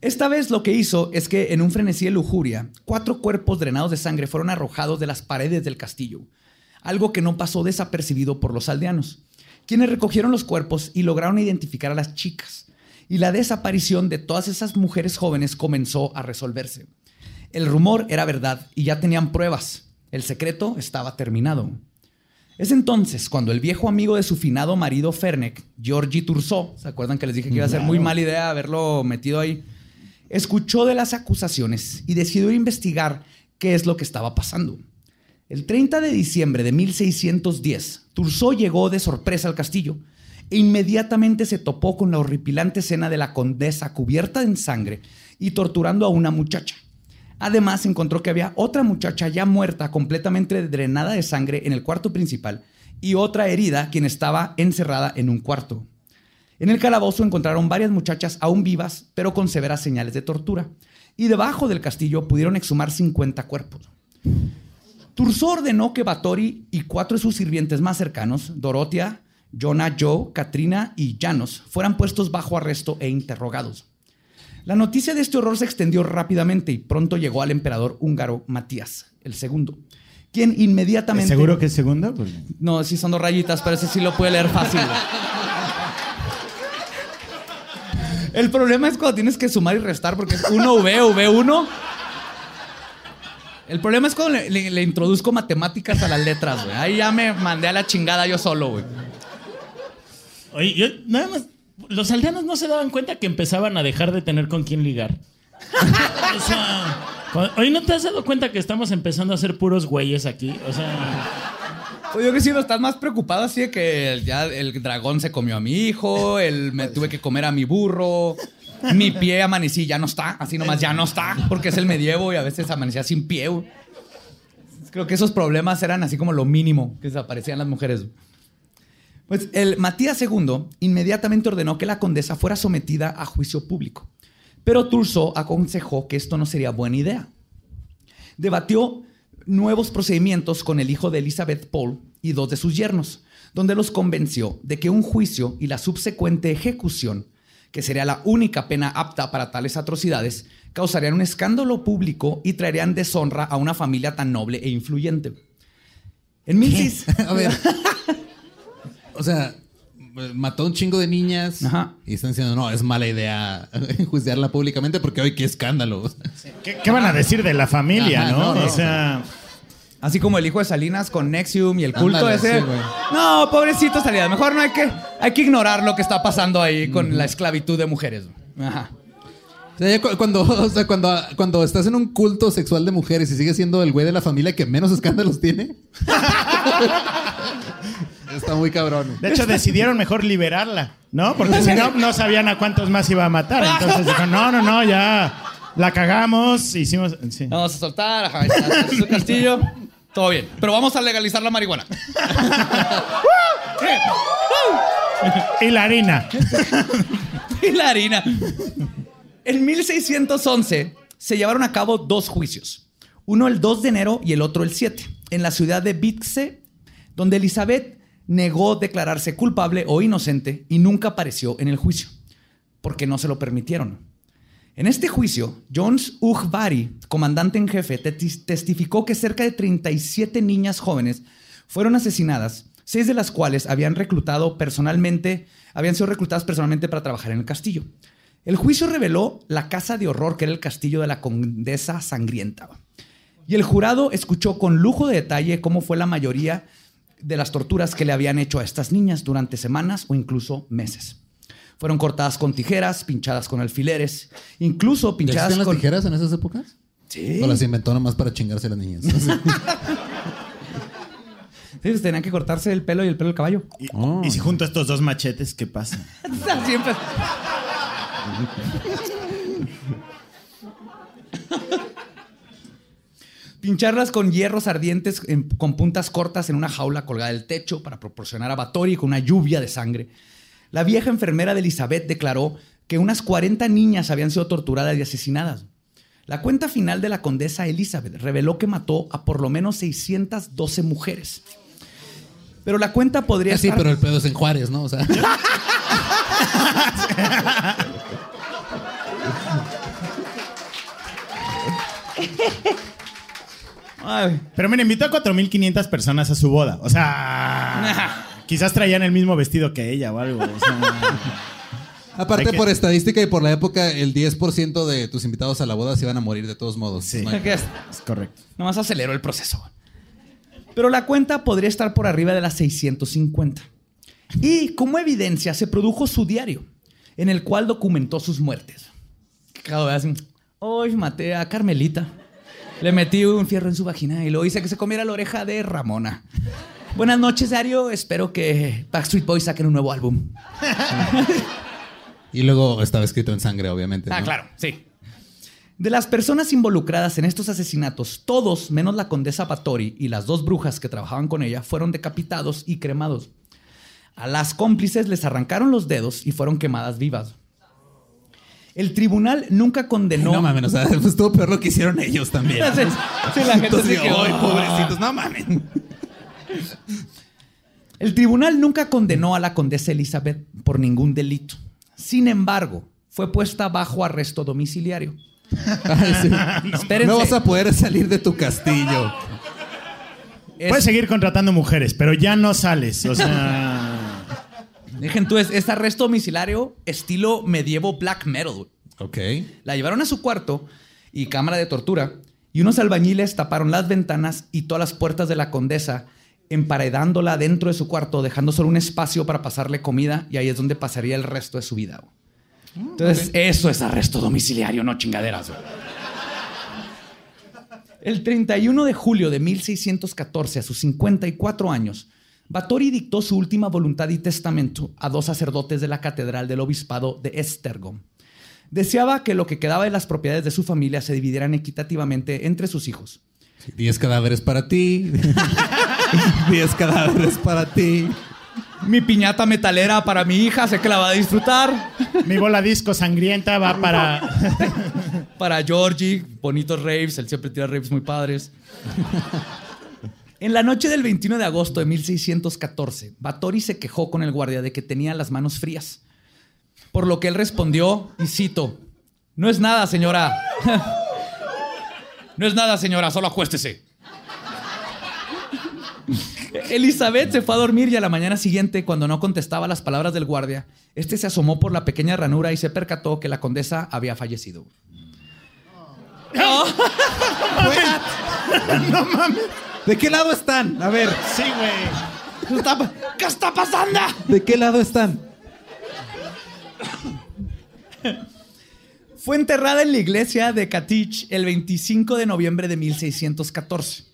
Esta vez lo que hizo es que en un frenesí de lujuria, cuatro cuerpos drenados de sangre fueron arrojados de las paredes del castillo, algo que no pasó desapercibido por los aldeanos, quienes recogieron los cuerpos y lograron identificar a las chicas. Y la desaparición de todas esas mujeres jóvenes comenzó a resolverse. El rumor era verdad y ya tenían pruebas. El secreto estaba terminado. Es entonces cuando el viejo amigo de su finado marido Fernek, Georgie Turso, ¿se acuerdan que les dije que iba a ser muy mala idea haberlo metido ahí? Escuchó de las acusaciones y decidió investigar qué es lo que estaba pasando. El 30 de diciembre de 1610, Turso llegó de sorpresa al castillo e inmediatamente se topó con la horripilante escena de la condesa cubierta en sangre y torturando a una muchacha. Además, encontró que había otra muchacha ya muerta, completamente drenada de sangre en el cuarto principal, y otra herida, quien estaba encerrada en un cuarto. En el calabozo encontraron varias muchachas aún vivas, pero con severas señales de tortura. Y debajo del castillo pudieron exhumar 50 cuerpos. Turso ordenó que Batori y cuatro de sus sirvientes más cercanos, Dorotia, Jonah, Joe, Katrina y Janos, fueran puestos bajo arresto e interrogados. La noticia de este horror se extendió rápidamente y pronto llegó al emperador húngaro Matías, el segundo, quien inmediatamente... ¿Seguro que es segundo? Pues, No, sí son dos rayitas, pero ese sí lo puede leer fácil. El problema es cuando tienes que sumar y restar porque es 1V, V1. El problema es cuando le, le- le introduzco matemáticas a las letras, güey. Ahí ya me mandé a la chingada yo solo, güey. Oye, yo nada más. Los aldeanos no se daban cuenta que empezaban a dejar de tener con quién ligar. o sea. Oye, ¿no te has dado cuenta que estamos empezando a ser puros güeyes aquí? O sea. Pues yo que sí, no estás más preocupado así de que ya el dragón se comió a mi hijo, el, me tuve que comer a mi burro, mi pie amanecí, ya no está, así nomás ya no está, porque es el medievo y a veces amanecía sin pie. Creo que esos problemas eran así como lo mínimo que desaparecían las mujeres. Pues el Matías II inmediatamente ordenó que la condesa fuera sometida a juicio público, pero Turso aconsejó que esto no sería buena idea debatió nuevos procedimientos con el hijo de Elizabeth Paul y dos de sus yernos, donde los convenció de que un juicio y la subsecuente ejecución, que sería la única pena apta para tales atrocidades, causarían un escándalo público y traerían deshonra a una familia tan noble e influyente. En 1600... A ver. O sea, mató un chingo de niñas Ajá. y están diciendo, no, es mala idea enjuiciarla públicamente porque hoy qué escándalo. ¿Qué, qué van a decir de la familia, Ajá, no? no, no. O sea, Así como el hijo de Salinas con Nexium y el culto Ándale, ese. sí, no, pobrecito Salinas. Mejor no hay que, hay que ignorar lo que está pasando ahí con la esclavitud de mujeres. Ajá. O sea, cuando, o sea, cuando, cuando estás en un culto sexual de mujeres y sigues siendo el güey de la familia que menos escándalos tiene. Está muy cabrón. De hecho, decidieron mejor liberarla, ¿no? Porque si no, no sabían a cuántos más iba a matar. Entonces dijo, no, no, no, ya la cagamos, hicimos... sí. Vamos a soltar, es su castillo. Todo bien. Pero vamos a legalizar la marihuana. Y la harina. y la harina. En 1611 se llevaron a cabo dos juicios. Uno el 2 de enero y el otro el 7, en la ciudad de Vitxe, donde Elizabeth negó declararse culpable o inocente y nunca apareció en el juicio, porque no se lo permitieron. En este juicio, Jones Ujbari, comandante en jefe, te- testificó que cerca de 37 niñas jóvenes fueron asesinadas, seis de las cuales habían reclutado personalmente, habían sido reclutadas personalmente para trabajar en el castillo. El juicio reveló la casa de horror que era el castillo de la condesa sangrienta. Y el jurado escuchó con lujo de detalle cómo fue la mayoría de las torturas que le habían hecho a estas niñas durante semanas o incluso meses. Fueron cortadas con tijeras, pinchadas con alfileres, incluso ¿Ya pinchadas existían las con... tijeras en esas épocas? Sí. ¿O las inventó nomás para chingarse a las niñas? Sí, pues tenían que cortarse el pelo y el pelo del caballo. Y, Oh. y si junto estos dos machetes, ¿qué pasa? Siempre. Pincharlas con hierros ardientes en- con puntas cortas en una jaula colgada del techo para proporcionar a Batory con una lluvia de sangre. La vieja enfermera de Elizabeth declaró que unas 40 niñas habían sido torturadas y asesinadas. La cuenta final de la condesa Elizabeth reveló que mató a por lo menos 612 mujeres. Pero la cuenta podría Ah, sí, estar- pero el pedo es en Juárez, ¿no? O sea, Ay. Pero me invitó a 4.500 personas a su boda. O sea, quizás traían el mismo vestido que ella o algo. o sea. aparte que- por estadística y por la época, el 10% de tus invitados a la boda se iban a morir de todos modos. Sí. No hay- ¿Qué es? es correcto. Nomás aceleró el proceso. Pero la cuenta podría estar por arriba de las 650. Y como evidencia se produjo su diario, en el cual documentó sus muertes. Cada vez así, hoy maté a Carmelita. Le metí un fierro en su vagina y lo hice que se comiera la oreja de Ramona. Buenas noches, diario. Espero que Backstreet Boys saquen un nuevo álbum. Y luego estaba escrito en sangre, obviamente. Ah, ¿no? claro, sí. De las personas involucradas en estos asesinatos, todos, menos la condesa Batori y las dos brujas que trabajaban con ella, fueron decapitados y cremados. A las cómplices les arrancaron los dedos y fueron quemadas vivas. El tribunal nunca Ay, condenó. No mames, o sea, pues estuvo peor lo que hicieron ellos también. Sí, sí, la gente Entonces, ay, pobrecitos, no mames. El tribunal nunca condenó a la condesa Elizabeth por ningún delito. Sin embargo, fue puesta bajo arresto domiciliario. Ay, sí. Espérense. No vas a poder salir de tu castillo. Es- Puedes seguir contratando mujeres, pero ya no sales. O sea. Dejen tú, es, es arresto domiciliario estilo medievo black metal. Ok. La llevaron a su cuarto y cámara de tortura y unos albañiles taparon las ventanas y todas las puertas de la condesa, emparedándola dentro de su cuarto, dejando solo un espacio para pasarle comida y ahí es donde pasaría el resto de su vida. güey. Entonces, eso es arresto domiciliario, no chingaderas. güey. El 31 de julio de 1614, a sus 54 años, Báthory dictó su última voluntad y testamento a dos sacerdotes de la catedral del obispado de Estergom. Deseaba que lo que quedaba de las propiedades de su familia se dividieran equitativamente entre sus hijos. 10 cadáveres para ti. 10 cadáveres para ti. Mi piñata metalera para mi hija, sé que la va a disfrutar. Mi bola disco sangrienta va para. Para Georgie, bonitos raves, él siempre tira raves muy padres. En la noche del 21 de agosto de 1614, Báthory se quejó con el guardia de que tenía las manos frías. Por lo que él respondió, y cito, no es nada, señora. no es nada, señora, solo acuéstese. Elizabeth se fue a dormir y a la mañana siguiente, cuando no contestaba las palabras del guardia, este se asomó por la pequeña ranura y se percató que la condesa había fallecido. ¿De qué lado están? A ver, Sí, güey. ¿Qué está, ¿Qué está pasando? ¿de qué lado están? Fue enterrada en la iglesia de Katich el 25 de noviembre de 1614.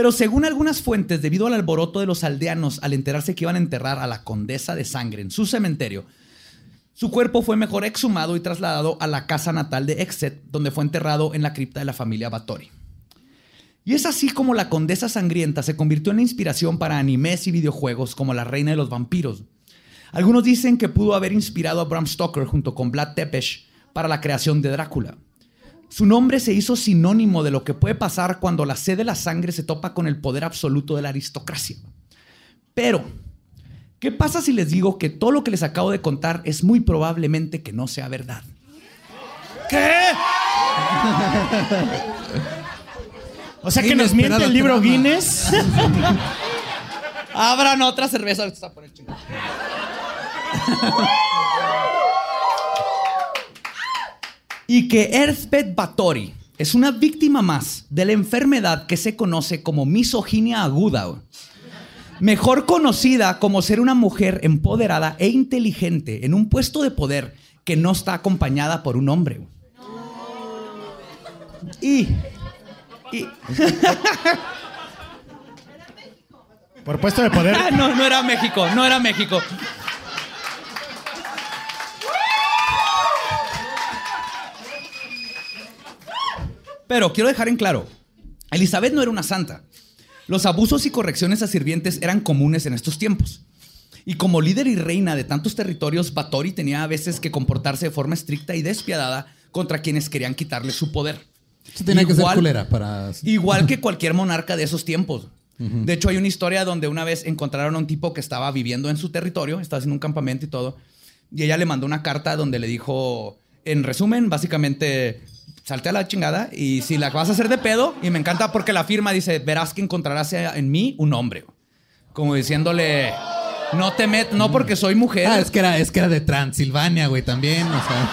Pero según algunas fuentes, debido al alboroto de los aldeanos al enterarse que iban a enterrar a la condesa de sangre en su cementerio, su cuerpo fue mejor exhumado y trasladado a la casa natal de Exet, donde fue enterrado en la cripta de la familia Bathory. Y es así como la condesa sangrienta se convirtió en la inspiración para animes y videojuegos como La Reina de los Vampiros. Algunos dicen que pudo haber inspirado a Bram Stoker junto con Vlad Tepes para la creación de Drácula. Su nombre se hizo sinónimo de lo que puede pasar cuando la sed de la sangre se topa con el poder absoluto de la aristocracia. Pero, ¿qué pasa si les digo que todo lo que les acabo de contar es muy probablemente que no sea verdad? ¿Qué? O sea que nos miente el libro. Guinness. Abran otra cerveza. está por el. Y que Earthbed Bathory es una víctima más de la enfermedad que se conoce como misoginia aguda. Mejor conocida como ser una mujer empoderada e inteligente en un puesto de poder que no está acompañada por un hombre. Y, y Por puesto de poder. Ah, no, no era México, no era México. Pero quiero dejar en claro, Elizabeth no era una santa. Los abusos y correcciones a sirvientes eran comunes en estos tiempos. Y como líder y reina de tantos territorios, Bathory tenía a veces que comportarse de forma estricta y despiadada contra quienes querían quitarle su poder. Tenía que ser Igual- culera para. Igual que cualquier monarca de esos tiempos. De hecho, hay una historia donde una vez encontraron a un tipo que estaba viviendo en su territorio, estaba haciendo un campamento y todo, y ella le mandó una carta donde le dijo, en resumen, básicamente, salte a la chingada y si la vas a hacer de pedo, y me encanta porque la firma dice, verás que encontrarás en mí un hombre. Como diciéndole, no te met, no porque soy mujer. Ah, es que era, es que era de Transilvania, güey, también. O sea.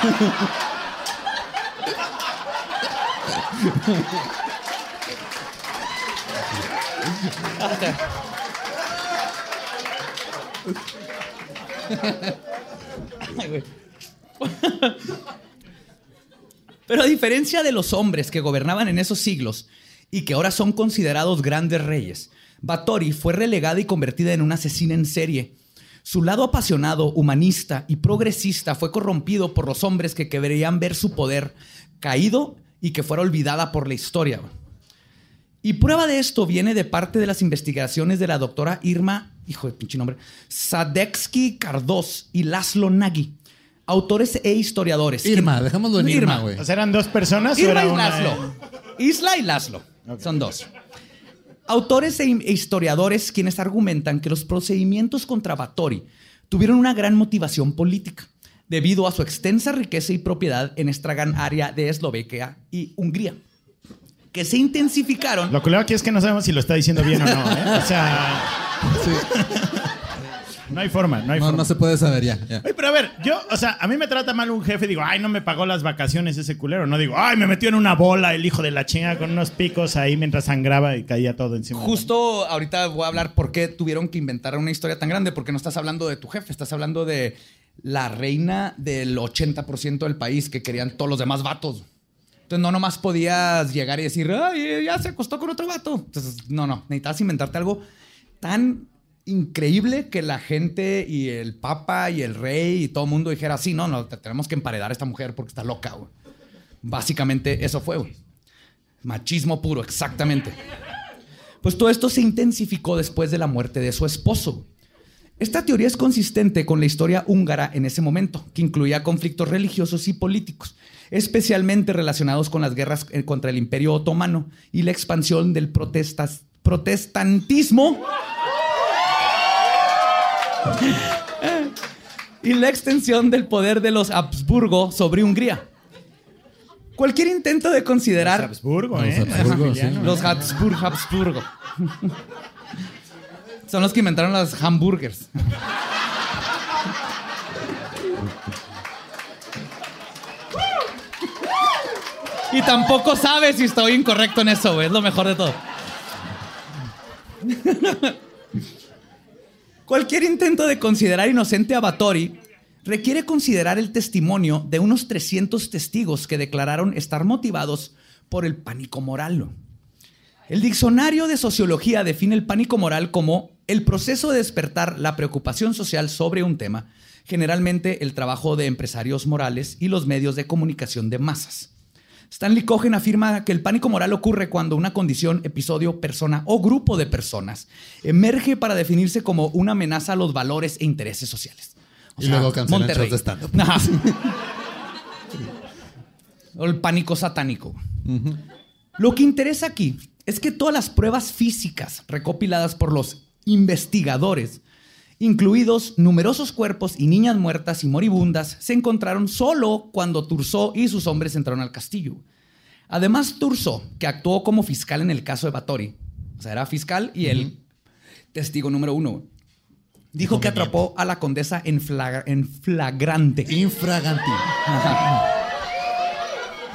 Pero a diferencia de los hombres que gobernaban en esos siglos y que ahora son considerados grandes reyes, Bathory fue relegada y convertida en una asesina en serie. Su lado apasionado, humanista y progresista fue corrompido por los hombres que querían ver su poder caído y que fuera olvidada por la historia. Y prueba de esto viene de parte de las investigaciones de la doctora Irma, hijo de pinche nombre, Sadeksky Cardos y Laszlo Nagy, autores e historiadores. Irma, dejémoslo en Irma, güey. O sea, eran dos personas o Irma era y una. Laszlo. Isla y Laszlo. Son dos. Autores e in- e historiadores quienes argumentan que los procedimientos contra Bathory tuvieron una gran motivación política debido a su extensa riqueza y propiedad en esta gran área de Eslovaquia y Hungría, que se intensificaron Lo culero aquí es que no sabemos si lo está diciendo bien o no, ¿eh? O sea. No hay forma, no hay No, forma. no se puede saber ya. ya. Oye, pero a ver, yo, o sea, a mí me trata mal un jefe, digo, ay, no me pagó las vacaciones ese culero. No digo, ay, me metió en una bola el hijo de la chinga con unos picos ahí mientras sangraba y caía todo encima. Justo ahorita voy a hablar por qué tuvieron que inventar una historia tan grande, porque no estás hablando de tu jefe, estás hablando de la reina del 80% del país que querían todos los demás vatos. Entonces no nomás podías llegar y decir, ay, ya se acostó con otro vato. Entonces, no, no, necesitas inventarte algo tan increíble que la gente y el papa y el rey y todo el mundo dijera, sí, no, no, te- tenemos que emparedar a esta mujer porque está loca, güey. Básicamente eso fue, güey. Machismo puro, exactamente. Pues todo esto se intensificó después de la muerte de su esposo. Esta teoría es consistente con la historia húngara en ese momento, que incluía conflictos religiosos y políticos, especialmente relacionados con las guerras eh, contra el Imperio Otomano y la expansión del protestas- protestantismo y la extensión del poder de los Habsburgo sobre Hungría. Cualquier intento de considerar Habsburgo, Los ¿eh? Habsburgo, Familiano, sí. ¿eh? los Habsburg, Habsburgo. Son los que inventaron las hamburgers. Y tampoco sabes si estoy incorrecto en eso, güey. Es lo mejor de todo. Cualquier intento de considerar inocente a Bathory requiere considerar el testimonio de unos 300 testigos que declararon estar motivados por el pánico moral. El diccionario de sociología define el pánico moral como el proceso de despertar la preocupación social sobre un tema, generalmente el trabajo de empresarios morales y los medios de comunicación de masas. Stanley Cohen afirma que el pánico moral ocurre cuando una condición, episodio, persona o grupo de personas emerge para definirse como una amenaza a los valores e intereses sociales. O Y sea, luego cancelan shows de stand-up. O el pánico satánico. Lo que interesa aquí es que todas las pruebas físicas recopiladas por los investigadores, incluidos numerosos cuerpos y niñas muertas y moribundas, se encontraron solo cuando Turso y sus hombres entraron al castillo. Además, Turso, que actuó como fiscal en el caso de Batori, o sea, era fiscal y el testigo número uno, dijo que atrapó a la condesa en, flagra- en flagrante. Infraganti.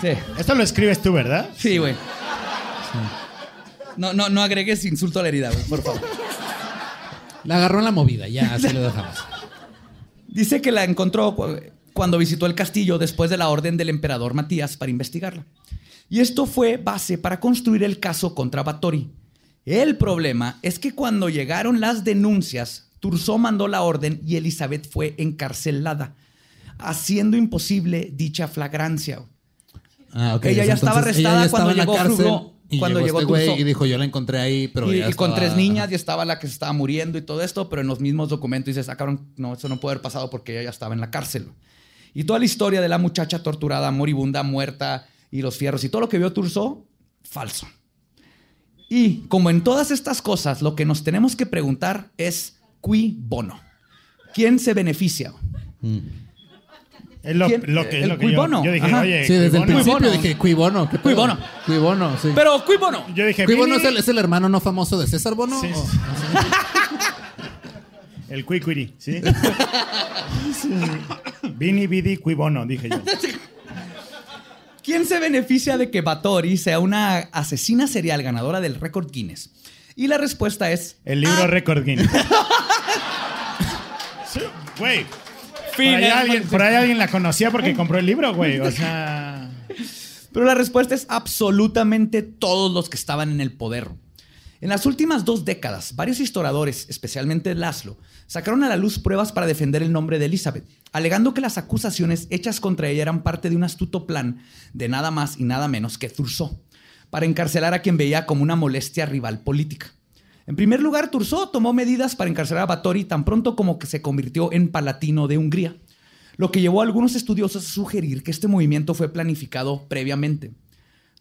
Sí. Esto lo escribes tú, ¿verdad? Sí, güey. No, no, no agregues insulto a la herida, güey, por favor. La agarró en la movida, ya, así lo dejamos. Dice que la encontró cu- cuando visitó el castillo después de la orden del emperador Matías para investigarla. Y esto fue base para construir el caso contra Batori. El problema es que cuando llegaron las denuncias, Turso mandó la orden y Elizabeth fue encarcelada, haciendo imposible dicha flagrancia. Ah. Ella ya estaba Entonces, arrestada ya cuando llegó Fruglo, Y cuando llegó, llegó este Turso. y dijo, yo la encontré ahí, pero y, ya y con estaba- tres niñas y estaba la que se estaba muriendo y todo esto, pero en los mismos documentos dices, ah, cabrón, no, eso no puede haber pasado porque ella ya estaba en la cárcel. Y toda la historia de la muchacha torturada, moribunda, muerta y los fierros y todo lo que vio Turso, falso. Y como en todas estas cosas, lo que nos tenemos que preguntar es qui bono. ¿Quién se beneficia? Es lo, que, es El lo que yo, cuibono. yo dije, Ajá. oye, Sí, desde el cuibono. principio Cuibono. dije, Cuibono. ¿qué pedo? Cuibono. Cuibono, sí. Pero qui bono. Yo dije, Cuibono es el, es el hermano no famoso de César Bono. Sí. El cuicuiri, ¿sí? Vini, vidi, cuibono, dije yo. ¿Quién se beneficia de que Batori sea una asesina serial ganadora del récord Guinness? Y la respuesta es El libro Ah. Record Guinness. Sí, Güey. Por ahí, alguien, sí. por ahí alguien la conocía porque compró el libro, güey. O sea. Pero la respuesta es absolutamente todos los que estaban en el poder. En las últimas dos décadas, varios historiadores, especialmente Laszlo, sacaron a la luz pruebas para defender el nombre de Elizabeth, alegando que las acusaciones hechas contra ella eran parte de un astuto plan de nada más y nada menos que Turso, para encarcelar a quien veía como una molestia rival política. En primer lugar, Turso tomó medidas para encarcelar a Batori tan pronto como que se convirtió en palatino de Hungría, lo que llevó a algunos estudiosos a sugerir que este movimiento fue planificado previamente.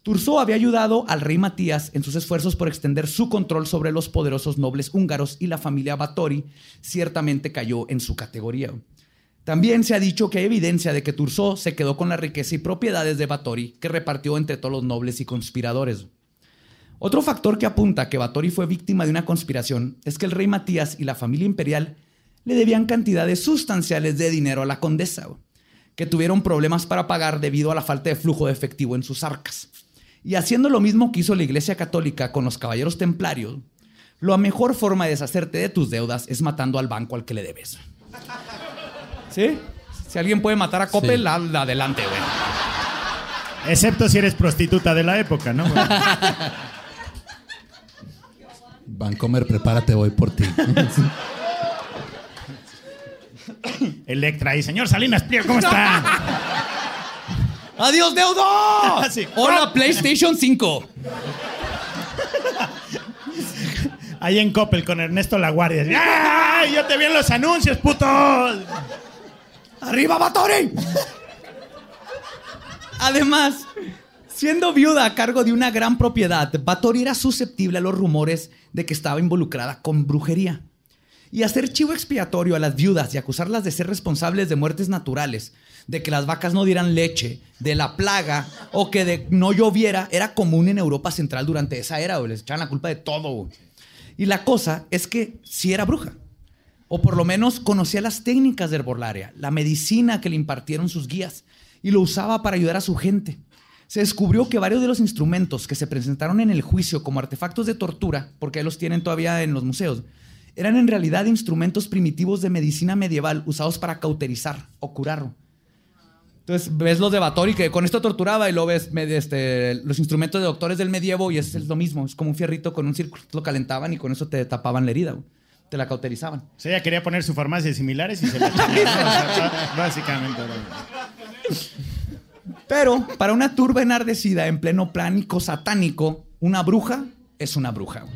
Turso había ayudado al rey Matías en sus esfuerzos por extender su control sobre los poderosos nobles húngaros y la familia Batori ciertamente cayó en su categoría. También se ha dicho que hay evidencia de que Turso se quedó con la riqueza y propiedades de Batori que repartió entre todos los nobles y conspiradores. Otro factor que apunta que Batori fue víctima de una conspiración es que el rey Matías y la familia imperial le debían cantidades sustanciales de dinero a la condesa, que tuvieron problemas para pagar debido a la falta de flujo de efectivo en sus arcas. Y haciendo lo mismo que hizo la Iglesia Católica con los caballeros templarios, la mejor forma de deshacerte de tus deudas es matando al banco al que le debes. ¿Sí? Si alguien puede matar a Coppel, Sí. la- la adelante, güey. Excepto si eres prostituta de la época, ¿no? Vancomer, prepárate, voy por ti. Electra y señor Salinas Pliego, ¿cómo está? ¡Adiós, deudo! Sí. ¡Hola, PlayStation 5! Ahí en Coppel con Ernesto La Guardia. ¡Ay! Yo te vi en los anuncios, puto. ¡Arriba, Batori! Además, siendo viuda a cargo de una gran propiedad, Batori era susceptible a los rumores de que estaba involucrada con brujería. Y hacer chivo expiatorio a las viudas y acusarlas de ser responsables de muertes naturales, de que las vacas no dieran leche, de la plaga o que de no lloviera era común en Europa Central durante esa era, güey. Les echaban la culpa de todo. Y la cosa es que sí era bruja. O por lo menos conocía las técnicas de herbolaria, la medicina que le impartieron sus guías y lo usaba para ayudar a su gente. Se descubrió que varios de los instrumentos que se presentaron en el juicio como artefactos de tortura, porque los tienen todavía en los museos, eran en realidad instrumentos primitivos de medicina medieval usados para cauterizar o curarlo. Entonces ves los de Batori que con esto torturaba y lo ves este, los instrumentos de doctores del medievo y es, es lo mismo. Es como un fierrito con un círculo. Lo calentaban y con eso te tapaban la herida. güey. Te la cauterizaban. O sea, ella quería poner su farmacia de similares y se la. O sea, básicamente. Pero para una turba enardecida en pleno pánico satánico, una bruja es una bruja.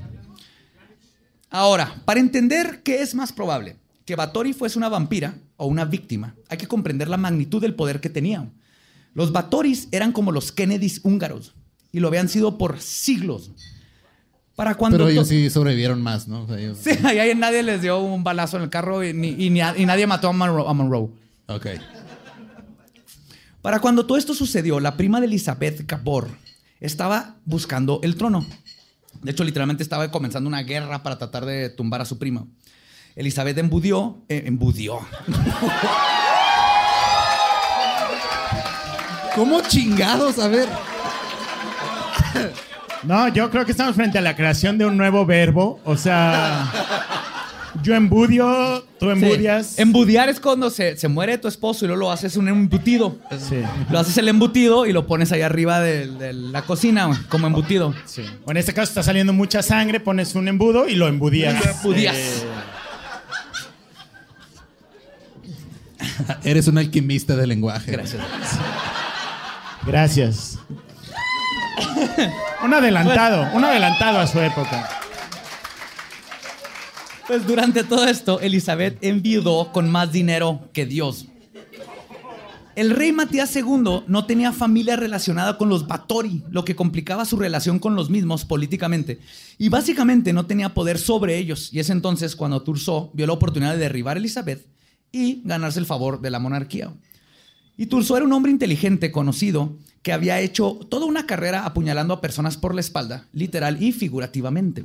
Ahora, para entender qué es más probable, que Batori fuese una vampira o una víctima, hay que comprender la magnitud del poder que tenía. Los Batoris eran como los Kennedys húngaros y lo habían sido por siglos. Para cuando Pero ellos sí sobrevivieron más, ¿no? O sea, ellos- Sí, ahí nadie les dio un balazo en el carro y, ni- y ni a- y nadie mató a Monroe. a Monroe. Ok. Para cuando todo esto sucedió, la prima de Elizabeth Gabor estaba buscando el trono. De hecho, literalmente estaba comenzando una guerra para tratar de tumbar a su prima. Elizabeth embudió, eh, embudió. ¿Cómo chingados? A ver. No, yo creo que estamos frente a la creación de un nuevo verbo. O sea, yo embudio, tú embudias. Sí. Embudiar es cuando se, se muere tu esposo y luego lo haces un embutido. Sí. Lo haces el embutido y lo pones ahí arriba de, de la cocina, como embutido. Sí. O en este caso está saliendo mucha sangre, pones un embudo y lo embudías. Lo embudías. Eh, Eres un alquimista del lenguaje. Gracias. gracias. un adelantado, un adelantado a su época. Pues durante todo esto, Elizabeth enviudó con más dinero que Dios. El rey Matías II no tenía familia relacionada con los Batori, lo que complicaba su relación con los mismos políticamente. Y básicamente no tenía poder sobre ellos. Y es entonces cuando Turso vio la oportunidad de derribar a Elizabeth y ganarse el favor de la monarquía. Y Turso era un hombre inteligente, conocido, que había hecho toda una carrera apuñalando a personas por la espalda, literal y figurativamente.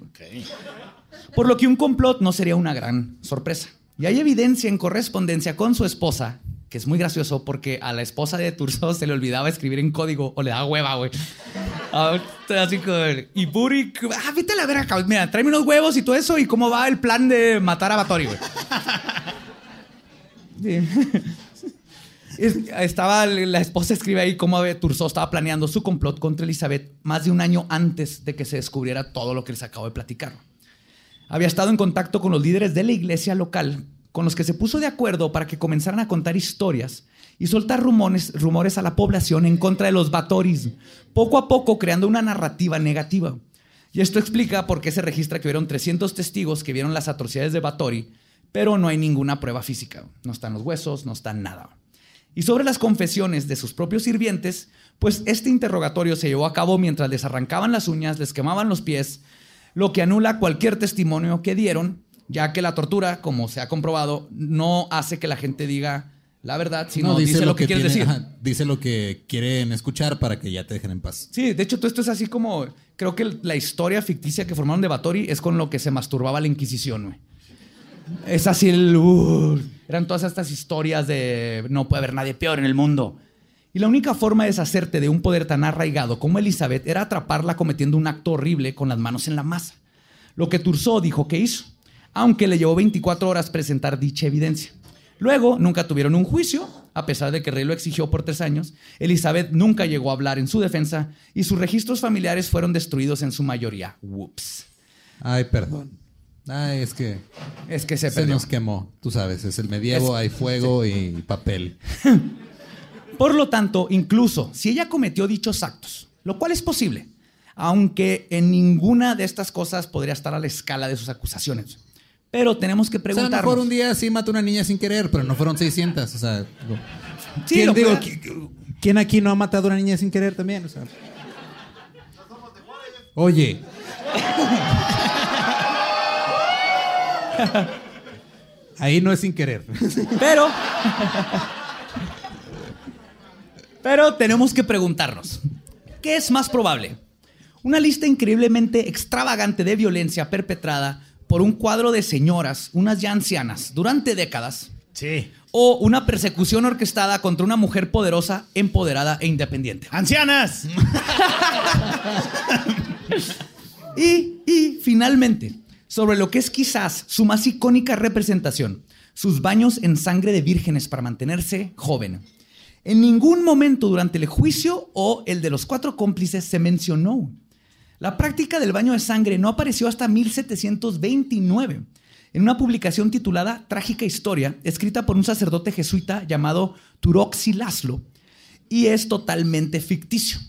Por lo que un complot no sería una gran sorpresa. Y hay evidencia en correspondencia con su esposa, que es muy gracioso porque a la esposa de Turso se le olvidaba escribir en código o le daba hueva, güey. Así como, y Puri, ah, vete a la verga. Mira, tráeme unos huevos y todo eso y cómo va el plan de matar a Batori, güey. Estaba la esposa escribe ahí cómo Turso estaba planeando su complot contra Elizabeth más de un año antes de que se descubriera todo lo que les acabo de platicar. Había estado en contacto con los líderes de la iglesia local, con los que se puso de acuerdo para que comenzaran a contar historias y soltar rumores, a la población en contra de los Batoris, poco a poco creando una narrativa negativa. Y esto explica por qué se registra que hubieron 300 testigos que vieron las atrocidades de Batori, pero no hay ninguna prueba física. No están los huesos, no está nada. Y sobre las confesiones de sus propios sirvientes, pues este interrogatorio se llevó a cabo mientras les arrancaban las uñas, les quemaban los pies, lo que anula cualquier testimonio que dieron, ya que la tortura, como se ha comprobado, no hace que la gente diga la verdad, sino No, dice, lo que, quieres tiene- decir. ajá, dice lo que quieren escuchar para que ya te dejen en paz. Sí, de hecho, todo esto es así como. Creo que la historia ficticia que formaron de Batori es con lo que se masturbaba la Inquisición, güey. Es así el. uh, eran todas estas historias de no puede haber nadie peor en el mundo. Y la única forma de deshacerte de un poder tan arraigado como Elizabeth era atraparla cometiendo un acto horrible con las manos en la masa. Lo que Turso dijo que hizo, aunque le llevó 24 horas presentar dicha evidencia. Luego, nunca tuvieron un juicio, a pesar de que el rey lo exigió por tres años. Elizabeth nunca llegó a hablar en su defensa y sus registros familiares fueron destruidos en su mayoría. Whoops. Ay, perdón. Ay, es que Es que se se perdió. nos quemó. Tú sabes, es el medievo, Es- hay fuego y papel. Por lo tanto, incluso si ella cometió dichos actos, lo cual es posible, aunque en ninguna de estas cosas podría estar a la escala de sus acusaciones. Pero tenemos que O sea, a lo preguntarnos. mejor un día sí mató una niña sin querer, pero no fueron 600. O sea, digo, Sí, ¿quién, digo, ¿quién aquí no ha matado a una niña sin querer también? O sea, oye. Ahí no es sin querer. Pero. Pero tenemos que preguntarnos: ¿qué es más probable? ¿Una lista increíblemente extravagante de violencia perpetrada por un cuadro de señoras, unas ya ancianas, durante décadas? Sí. ¿O una persecución orquestada contra una mujer poderosa, empoderada e independiente? ¡Ancianas! Y, y finalmente, sobre lo que es quizás su más icónica representación, sus baños en sangre de vírgenes para mantenerse joven. En ningún momento durante el juicio o el de los cuatro cómplices se mencionó. La práctica del baño de sangre no apareció hasta 1729, en una publicación titulada Trágica Historia, escrita por un sacerdote jesuita llamado Turoxi Laszlo, y es totalmente ficticio.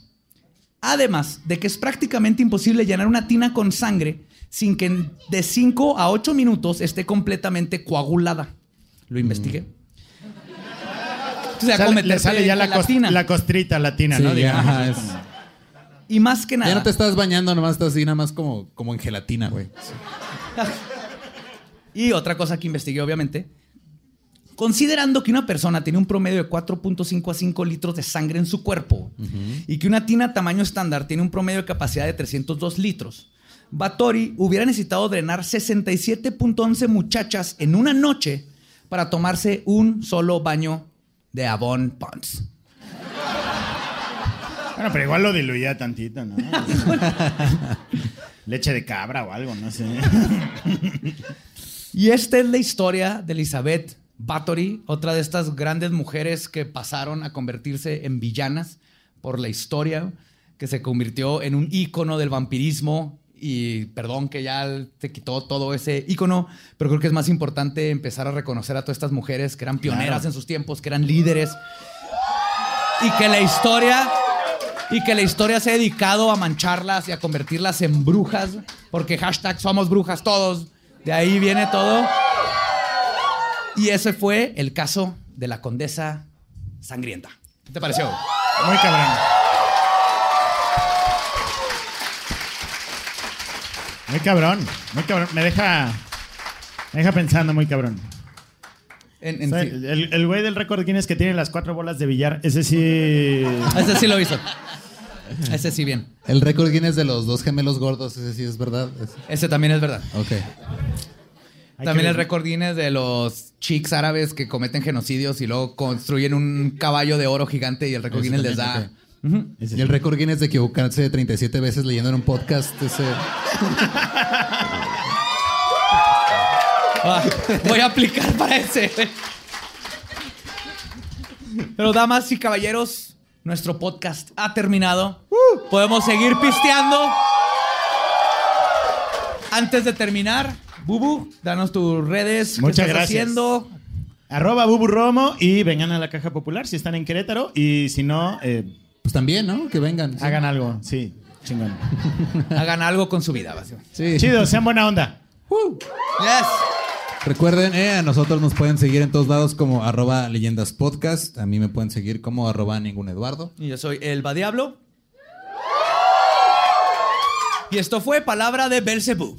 Además de que es prácticamente imposible llenar una tina con sangre sin que de 5 a 8 minutos esté completamente coagulada. Lo investigué. Entonces, a Sale- le sale ya la, cos- gelatina. la costrita latina, Sí, ¿no? ya, Digamos. ajá, es- Y más que nada. ya no te estás bañando, nomás estás así, nada más como, como en gelatina, güey. Y otra cosa que investigué, obviamente, considerando que una persona tiene un promedio de 4.5 a 5 litros de sangre en su cuerpo y que una tina tamaño estándar tiene un promedio de capacidad de 302 litros, Batori hubiera necesitado drenar 67.11 muchachas en una noche para tomarse un solo baño de Avon Ponds. Bueno, pero igual lo diluía tantito, ¿no? Leche de cabra o algo, no sé. Y esta es la historia de Elizabeth Bathory, otra de estas grandes mujeres que pasaron a convertirse en villanas por la historia, que se convirtió en un ícono del vampirismo. Y perdón que ya te quitó todo ese ícono, pero creo que es más importante empezar a reconocer a todas estas mujeres que eran pioneras Claro. en sus tiempos, que eran líderes. Y que la historia y que la historia se ha dedicado a mancharlas y a convertirlas en brujas, porque hashtag somos brujas todos, de ahí viene todo. Y ese fue el caso de la condesa sangrienta. ¿Qué te pareció? Muy cabrón. Muy cabrón, muy cabrón. Me deja, me deja pensando muy cabrón. En- O en sea, sí. el, el güey del récord Guinness que tiene las cuatro bolas de billar, ese sí... Ese sí lo hizo. Ese sí bien. El récord Guinness de los dos gemelos gordos, ese sí es verdad. Es- Ese también es verdad. Ok. Hay También el récord Guinness de los chicks árabes que cometen genocidios y luego construyen un caballo de oro gigante y el récord Guinness les da... Y el récord Guinness de equivocarse 37 veces leyendo en un podcast, ese... Ah, voy a aplicar para ese. Pero damas y caballeros, nuestro podcast ha terminado. Podemos seguir pisteando. Antes de terminar, Bubu, danos tus redes. ¿Qué Muchas estás gracias. haciendo? Arroba Bubu Romo y vengan a la Caja Popular si están en Querétaro y si no, eh, Pues también, ¿no? Que vengan. sí. hagan algo. Sí, chingón. Hagan algo con su vida, básicamente. Sí. Chido, sean buena onda. Yes. Recuerden, eh, a nosotros nos pueden seguir en todos lados como arroba leyendas podcast. A mí me pueden seguir como arroba ningún Eduardo. Y yo soy Elba Diablo. Y esto fue Palabra de Belzebub.